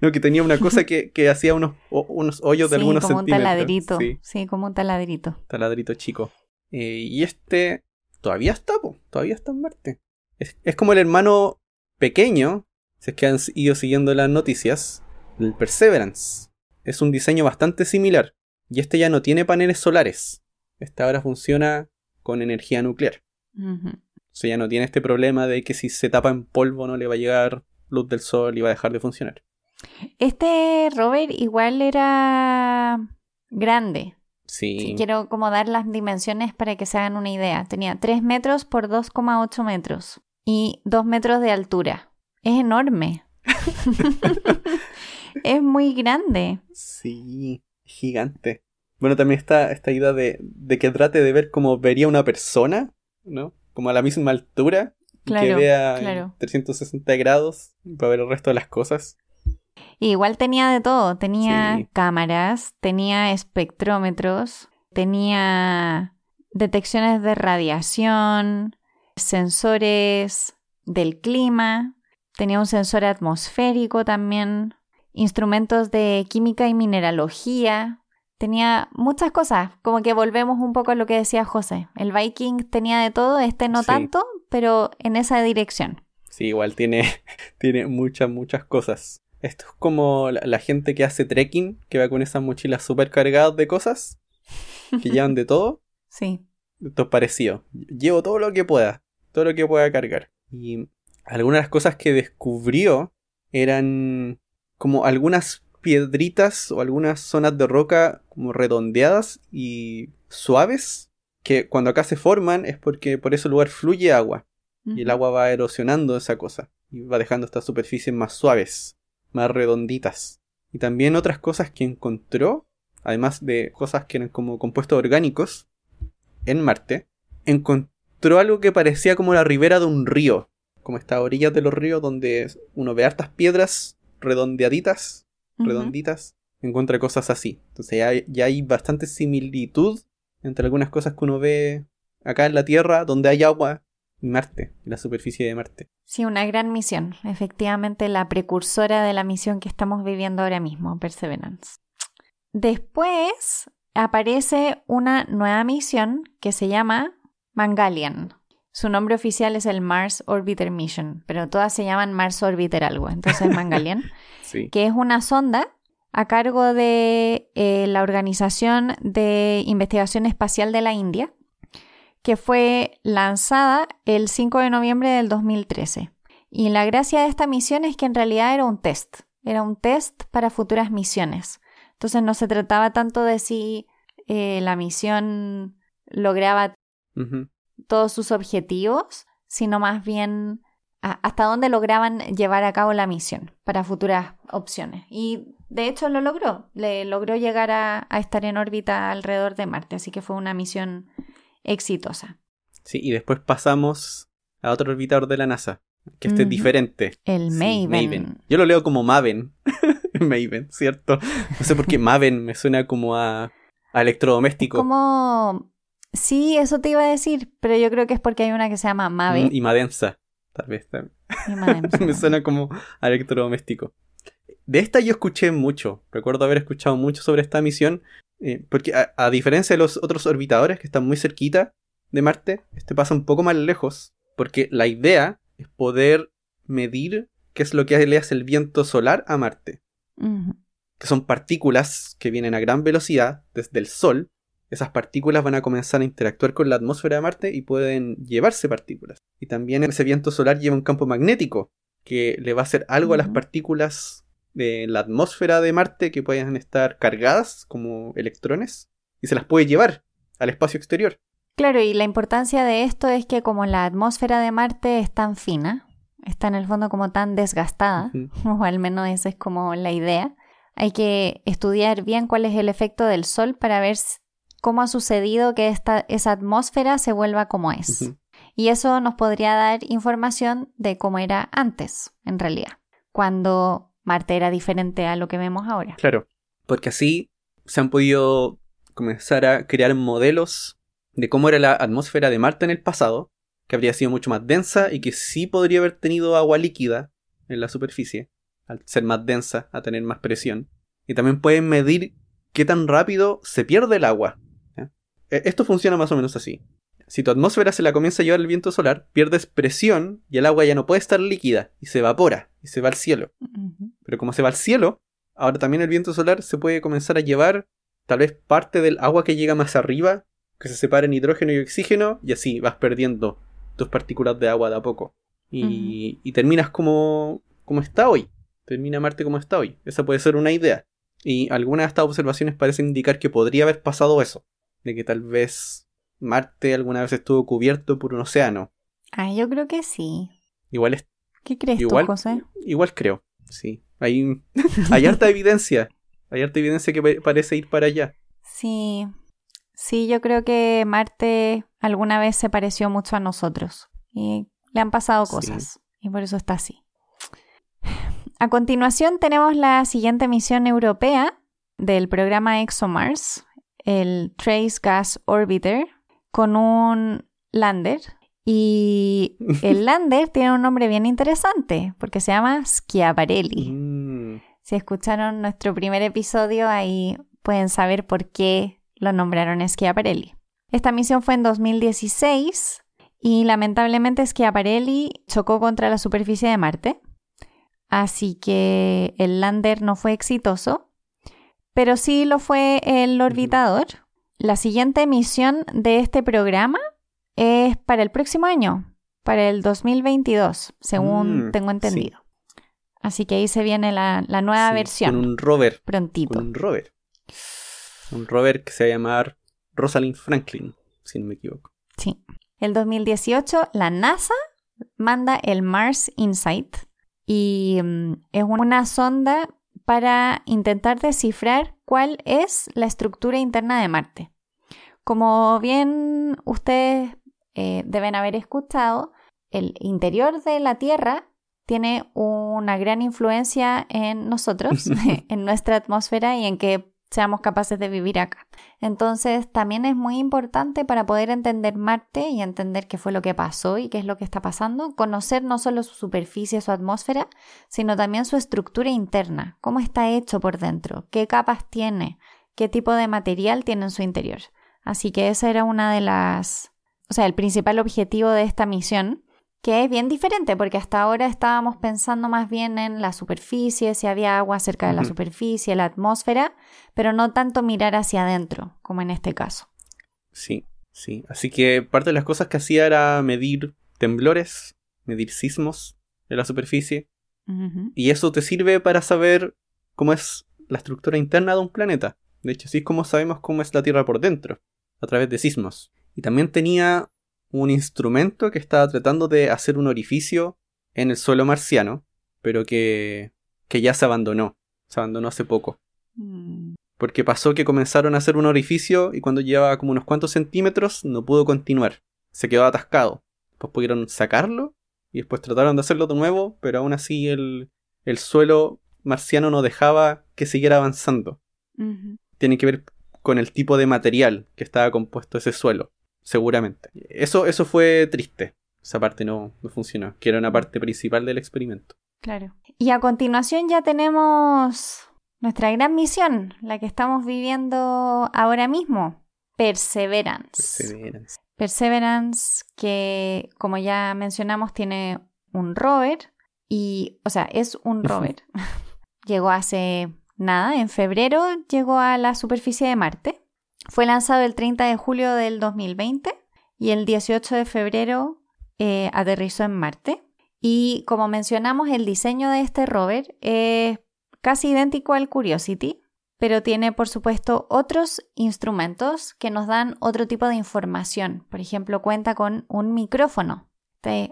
no, que tenía una cosa que, hacía unos, unos hoyos de algunos como Un taladrito. Sí. como un taladrito. Taladrito chico. Eh, y este todavía está, todavía está en Marte. Es, es, como el hermano pequeño, si es que han ido siguiendo las noticias, el Perseverance. Es un diseño bastante similar. Y este ya no tiene paneles solares. Esta ahora funciona con energía nuclear. O sea, ya no tiene este problema de que si se tapa en polvo no le va a llegar luz del sol y va a dejar de funcionar. Este rover igual era grande. Sí. quiero como dar las dimensiones para que se hagan una idea. Tenía 3 metros por 2,8 metros y 2 metros de altura. Es enorme. [LAUGHS] es muy grande. Sí, gigante. Bueno, también está esta idea de, que trate de ver cómo vería una persona, ¿no? Como a la misma altura. que vea 360 grados para ver el resto de las cosas. igual tenía de todo. Tenía cámaras, tenía espectrómetros, tenía detecciones de radiación, sensores del clima, tenía un sensor atmosférico también, instrumentos de química y mineralogía, tenía muchas cosas, como que volvemos un poco a lo que decía José. El Viking tenía de todo, este no tanto, pero en esa dirección. Sí, igual tiene, [LAUGHS] tiene muchas, muchas cosas. Esto es como la, gente que hace trekking, que va con esas mochilas súper cargadas de cosas, que [LAUGHS] llevan de todo. Sí. Esto es parecido. Llevo todo lo que pueda, todo lo que pueda cargar. Y algunas de las cosas que descubrió eran como algunas piedritas o algunas zonas de roca como redondeadas y suaves que cuando acá se forman es porque por ese lugar fluye agua y el agua va erosionando esa cosa y va dejando estas superficies más suaves, más redonditas. Y también otras cosas que encontró, además de cosas que eran como compuestos orgánicos en Marte, encontró algo que parecía como la ribera de un río, como estas orillas de los ríos donde uno ve hartas piedras redondeaditas redonditas, encuentra cosas así. Entonces ya, ya, hay bastante similitud entre algunas cosas que uno ve acá en la Tierra, donde hay agua, y Marte, y la superficie de Marte. Sí, una gran misión. Efectivamente, la precursora de la misión que estamos viviendo ahora mismo, Perseverance. Después aparece una nueva misión que se llama Mangalian. Su nombre oficial es el Mars Orbiter Mission, pero todas se llaman Mars Orbiter algo, entonces Mangalian. [LAUGHS] que es una sonda a cargo de eh, la Organización de Investigación Espacial de la India, que fue lanzada el 5 de noviembre del 2013. Y la gracia de esta misión es que en realidad era un test, era un test para futuras misiones. Entonces no se trataba tanto de si eh, la misión lograba todos sus objetivos, sino más bien hasta dónde lograban llevar a cabo la misión para futuras opciones. Y de hecho lo logró, le logró llegar a, estar en órbita alrededor de Marte, así que fue una misión exitosa. Sí, y después pasamos a otro orbitador de la NASA, que este es diferente. El Maven. Yo lo leo como Maven. [LAUGHS] Maven, ¿cierto? No sé por qué Maven me suena como a, a electrodoméstico. Como... Sí, eso te iba a decir, pero yo creo que es porque hay una que se llama Maven. Mm, y Madensa. Tal vez [LAUGHS] Me suena como electrodoméstico. De esta yo escuché mucho. Recuerdo haber escuchado mucho sobre esta misión. Eh, porque a, diferencia de los otros orbitadores que están muy cerquita de Marte, este pasa un poco más lejos. Porque la idea es poder medir qué es lo que le hace el viento solar a Marte. Que son partículas que vienen a gran velocidad desde el Sol esas partículas van a comenzar a interactuar con la atmósfera de Marte y pueden llevarse partículas. Y también ese viento solar lleva un campo magnético que le va a hacer algo a las partículas de la atmósfera de Marte que pueden estar cargadas como electrones y se las puede llevar al espacio exterior. Claro, y la importancia de esto es que como la atmósfera de Marte es tan fina, está en el fondo como tan desgastada, [LAUGHS] o al menos esa es como la idea, hay que estudiar bien cuál es el efecto del Sol para ver cómo ha sucedido que esta, esa atmósfera se vuelva como es. Y eso nos podría dar información de cómo era antes, en realidad, cuando Marte era diferente a lo que vemos ahora. Claro, porque así se han podido comenzar a crear modelos de cómo era la atmósfera de Marte en el pasado, que habría sido mucho más densa y que sí podría haber tenido agua líquida en la superficie, al ser más densa, a tener más presión. Y también pueden medir qué tan rápido se pierde el agua esto funciona más o menos así. Si tu atmósfera se la comienza a llevar el viento solar, pierdes presión y el agua ya no puede estar líquida y se evapora y se va al cielo. Pero como se va al cielo, ahora también el viento solar se puede comenzar a llevar tal vez parte del agua que llega más arriba, que se separa en hidrógeno y oxígeno, y así vas perdiendo tus partículas de agua de a poco. Y, y terminas como, como está hoy. Termina Marte como está hoy. Esa puede ser una idea. Y algunas de estas observaciones parecen indicar que podría haber pasado eso de que tal vez Marte alguna vez estuvo cubierto por un océano. Ah, yo creo que sí. Igual es. ¿Qué crees igual, tú, José? Igual creo, sí. Hay, [LAUGHS] hay harta evidencia. Hay harta evidencia que parece ir para allá. Sí. Sí, yo creo que Marte alguna vez se pareció mucho a nosotros. Y le han pasado cosas. Y por eso está así. A continuación tenemos la siguiente misión europea del programa ExoMars, el Trace Gas Orbiter, con un lander. Y [LAUGHS] el lander tiene un nombre bien interesante porque se llama Schiaparelli. Mm. Si escucharon nuestro primer episodio, ahí pueden saber por qué lo nombraron Schiaparelli. Esta misión fue en 2016 y lamentablemente Schiaparelli chocó contra la superficie de Marte. Así que el lander no fue exitoso, pero sí lo fue el orbitador. La siguiente misión de este programa es para el próximo año, para el 2022, según mm, tengo entendido. Así que ahí se viene la, nueva versión. Con un rover. Prontito. Con un rover. Un rover que se va a llamar Rosalind Franklin, si no me equivoco. Sí. El 2018, la NASA manda el Mars Insight y mm, es una sonda para intentar descifrar cuál es la estructura interna de Marte. Como bien ustedes eh, deben haber escuchado, el interior de la Tierra tiene una gran influencia en nosotros, [LAUGHS] [LAUGHS] en nuestra atmósfera y en que seamos capaces de vivir acá. Entonces, también es muy importante para poder entender Marte y entender qué fue lo que pasó y qué es lo que está pasando, conocer no solo su superficie, su atmósfera, sino también su estructura interna, cómo está hecho por dentro, qué capas tiene, qué tipo de material tiene en su interior. Así que esa era una de las, o sea, el principal objetivo de esta misión que es bien diferente porque hasta ahora estábamos pensando más bien en la superficie, si había agua cerca de la superficie, la atmósfera, pero no tanto mirar hacia adentro, como en este caso. Sí, sí. Así que parte de las cosas que hacía era medir temblores, medir sismos de la superficie. Y eso te sirve para saber cómo es la estructura interna de un planeta. De hecho, así es como sabemos cómo es la Tierra por dentro, a través de sismos. Y también tenía un instrumento que estaba tratando de hacer un orificio en el suelo marciano, pero que, que ya se abandonó. Se abandonó hace poco. Mm. Porque pasó que comenzaron a hacer un orificio y cuando llevaba como unos cuantos centímetros no pudo continuar. Se quedó atascado. Después pudieron sacarlo y después trataron de hacerlo de nuevo, pero aún así el, el suelo marciano no dejaba que siguiera avanzando. Tiene que ver con el tipo de material que estaba compuesto ese suelo seguramente. Eso, eso fue triste. Esa parte no, no funcionó, que era una parte principal del experimento. Claro. Y a continuación ya tenemos nuestra gran misión, la que estamos viviendo ahora mismo, Perseverance. Perseverance. Perseverance, que como ya mencionamos, tiene un rover y, o sea, es un [LAUGHS] rover. llegó hace nada, en febrero llegó a la superficie de Marte. Fue lanzado el 30 de julio del 2020 y el 18 de febrero eh, aterrizó en Marte. Y como mencionamos, el diseño de este rover es casi idéntico al Curiosity, pero tiene por supuesto otros instrumentos que nos dan otro tipo de información. Por ejemplo, cuenta con un micrófono.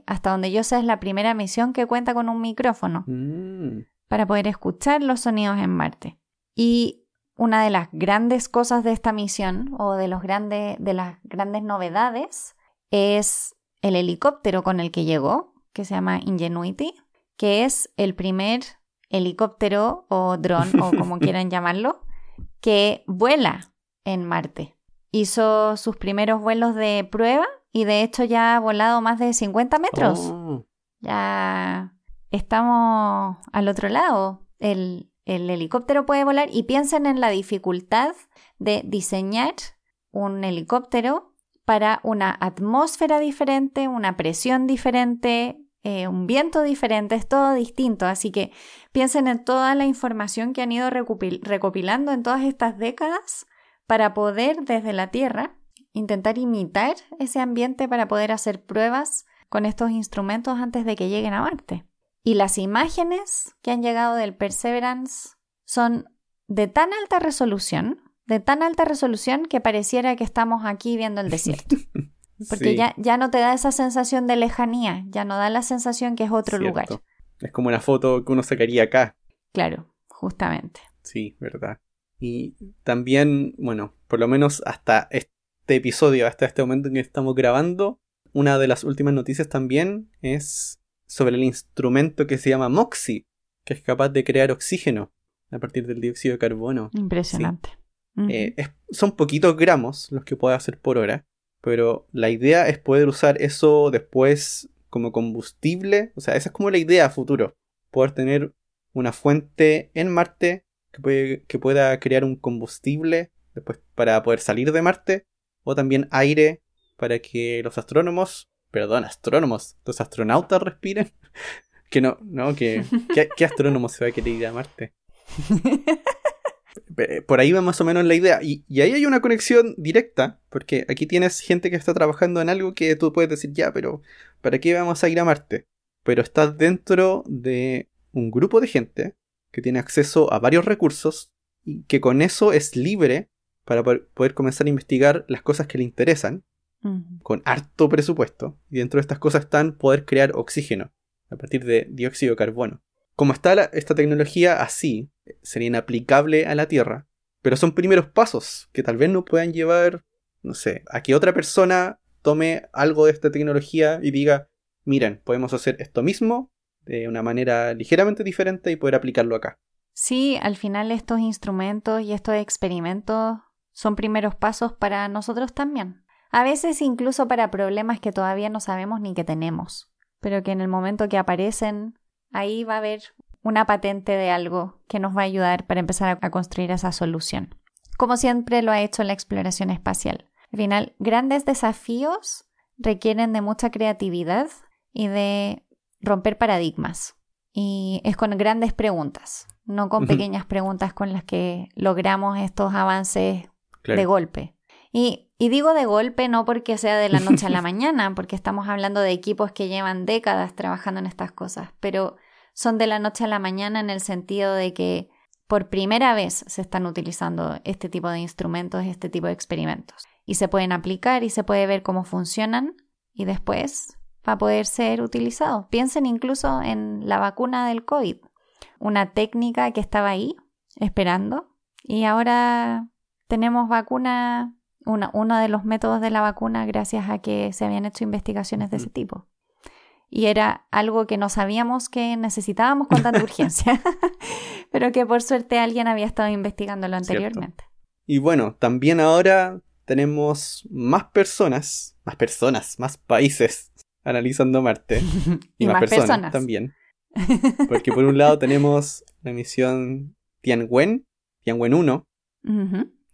hasta donde yo sé es la primera misión que cuenta con un micrófono mm. para poder escuchar los sonidos en Marte. Y una de las grandes cosas de esta misión o de, los grandes, de las grandes novedades es el helicóptero con el que llegó, que se llama Ingenuity, que es el primer helicóptero o dron o como [LAUGHS] quieran llamarlo, que vuela en Marte. Hizo sus primeros vuelos de prueba y de hecho ya ha volado más de 50 metros. Oh. Ya estamos al otro lado. El, el helicóptero puede volar y piensen en la dificultad de diseñar un helicóptero para una atmósfera diferente, una presión diferente, eh, un viento diferente, es todo distinto. Así que piensen en toda la información que han ido recopilando en todas estas décadas para poder desde la Tierra intentar imitar ese ambiente para poder hacer pruebas con estos instrumentos antes de que lleguen a Marte. Y las imágenes que han llegado del Perseverance son de tan alta resolución, de tan alta resolución que pareciera que estamos aquí viendo el desierto. [LAUGHS] Porque ya, ya no te da esa sensación de lejanía, ya no da la sensación que es otro lugar. Es como una foto que uno sacaría acá. Claro, justamente. Sí, verdad. Y también, bueno, por lo menos hasta este episodio, hasta este momento en que estamos grabando, una de las últimas noticias también es sobre el instrumento que se llama Moxie, que es capaz de crear oxígeno a partir del dióxido de carbono. Impresionante. Eh, son poquitos gramos los que puede hacer por hora, pero la idea es poder usar eso después como combustible. O sea, esa es como la idea a futuro. Poder tener una fuente en Marte que, que pueda crear un combustible después para poder salir de Marte. O también aire para que los astrónomos, perdón, astrónomos, los astronautas respiren. [LAUGHS] que no, no, que, ¿qué, astrónomo se va a querer ir a Marte? [LAUGHS] Por ahí va más o menos la idea. Y, y, ahí hay una conexión directa, porque aquí tienes gente que está trabajando en algo que tú puedes decir, ya, pero ¿para qué vamos a ir a Marte? Pero estás dentro de un grupo de gente que tiene acceso a varios recursos y que con eso es libre para poder comenzar a investigar las cosas que le interesan con harto presupuesto. Y dentro de estas cosas están poder crear oxígeno a partir de dióxido de carbono. Como está esta tecnología así, sería inaplicable a la Tierra, pero son primeros pasos que tal vez no puedan llevar, no sé, a que otra persona tome algo de esta tecnología y diga, miren, podemos hacer esto mismo de una manera ligeramente diferente y poder aplicarlo acá. Sí, al final estos instrumentos y estos experimentos son primeros pasos para nosotros también. A veces incluso para problemas que todavía no sabemos ni que tenemos, pero que en el momento que aparecen, ahí va a haber una patente de algo que nos va a ayudar para empezar a construir esa solución. Como siempre lo ha hecho la exploración espacial. Al final, grandes desafíos requieren de mucha creatividad y de romper paradigmas. Y es con grandes preguntas, no con pequeñas preguntas con las que logramos estos avances de golpe. Y, digo de golpe no porque sea de la noche a la [LAUGHS] mañana, porque estamos hablando de equipos que llevan décadas trabajando en estas cosas, pero son de la noche a la mañana en el sentido de que por primera vez se están utilizando este tipo de instrumentos, este tipo de experimentos. Y se pueden aplicar y se puede ver cómo funcionan y después va a poder ser utilizado. Piensen incluso en la vacuna del COVID, una técnica que estaba ahí esperando y ahora tenemos vacuna uno de los métodos de la vacuna gracias a que se habían hecho investigaciones de ese tipo. Y era algo que no sabíamos que necesitábamos con tanta [LAUGHS] urgencia, [LAUGHS] pero que por suerte alguien había estado investigándolo anteriormente. Y bueno, también ahora tenemos más personas, más personas, más países analizando Marte. [LAUGHS] Y, más, personas, también. Porque por un lado tenemos la misión Tianwen, Tianwen 1,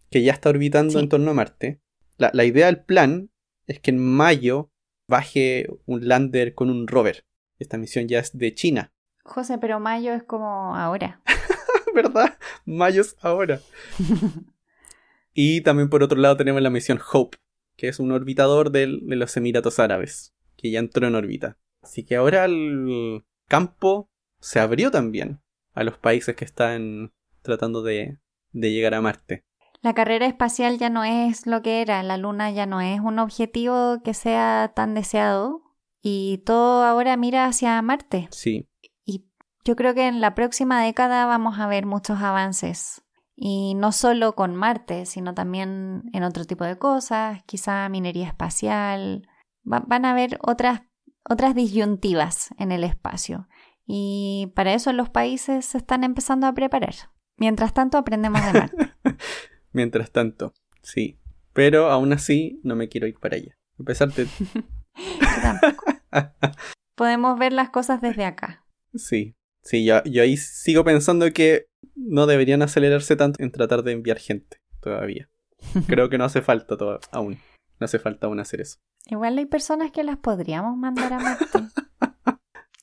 que ya está orbitando en torno a Marte. La, idea del plan es que en mayo baje un lander con un rover. Esta misión ya es de China. José, pero mayo es como ahora. [LAUGHS] ¿Verdad? Mayo es ahora. [LAUGHS] y también por otro lado tenemos la misión Hope, que es un orbitador de los Emiratos Árabes, que ya entró en órbita. Así que ahora el campo se abrió también a los países que están tratando de llegar a Marte. La carrera espacial ya no es lo que era, la Luna ya no es un objetivo que sea tan deseado y todo ahora mira hacia Marte. Sí. Y yo creo que en la próxima década vamos a ver muchos avances. Y no solo con Marte, sino también en otro tipo de cosas, quizá minería espacial. van a haber otras, otras disyuntivas en el espacio. Y para eso los países se están empezando a preparar. Mientras tanto, aprendemos de Marte. [LAUGHS] Mientras tanto, sí. Pero aún así no me quiero ir para allá. A pesar de... [LAUGHS] [LAUGHS] Podemos ver las cosas desde acá. Sí, sí, yo, yo ahí sigo pensando que no deberían acelerarse tanto en tratar de enviar gente todavía. [LAUGHS] Creo que no hace falta todo, aún. No hace falta aún hacer eso. Igual hay personas que las podríamos mandar a Marte.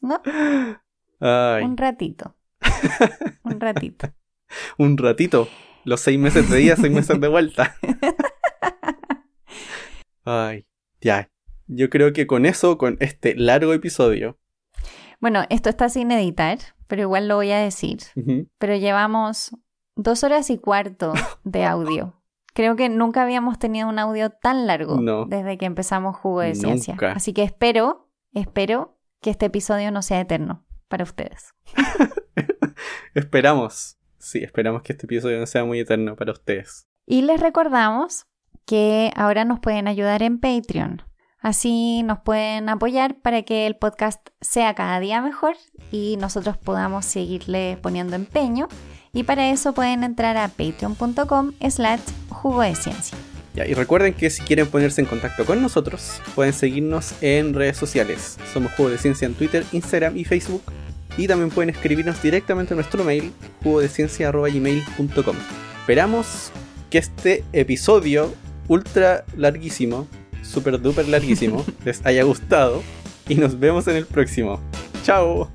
¿No? Un ratito. Un ratito. Un ratito. Los seis meses de día, seis [LAUGHS] meses de vuelta. [LAUGHS] Ay, ya. Yo creo que con eso, con este largo episodio. Bueno, esto está sin editar, pero igual lo voy a decir. Pero llevamos dos horas y cuarto de audio. Creo que nunca habíamos tenido un audio tan largo desde que empezamos Jugo de Ciencia. Así que espero, espero que este episodio no sea eterno para ustedes. [LAUGHS] Esperamos. Sí, esperamos que este episodio no sea muy eterno para ustedes. Y les recordamos que ahora nos pueden ayudar en Patreon. Así nos pueden apoyar para que el podcast sea cada día mejor y nosotros podamos seguirle poniendo empeño. Y para eso pueden entrar a patreon.com slash jugo de ciencia. y recuerden que si quieren ponerse en contacto con nosotros, pueden seguirnos en redes sociales. Somos Jugo de Ciencia en Twitter, Instagram y Facebook. Y también pueden escribirnos directamente a nuestro mail, jugodeciencia.gmail.com. Esperamos que este episodio ultra larguísimo, super duper larguísimo, [LAUGHS] les haya gustado. Y nos vemos en el próximo. ¡Chao!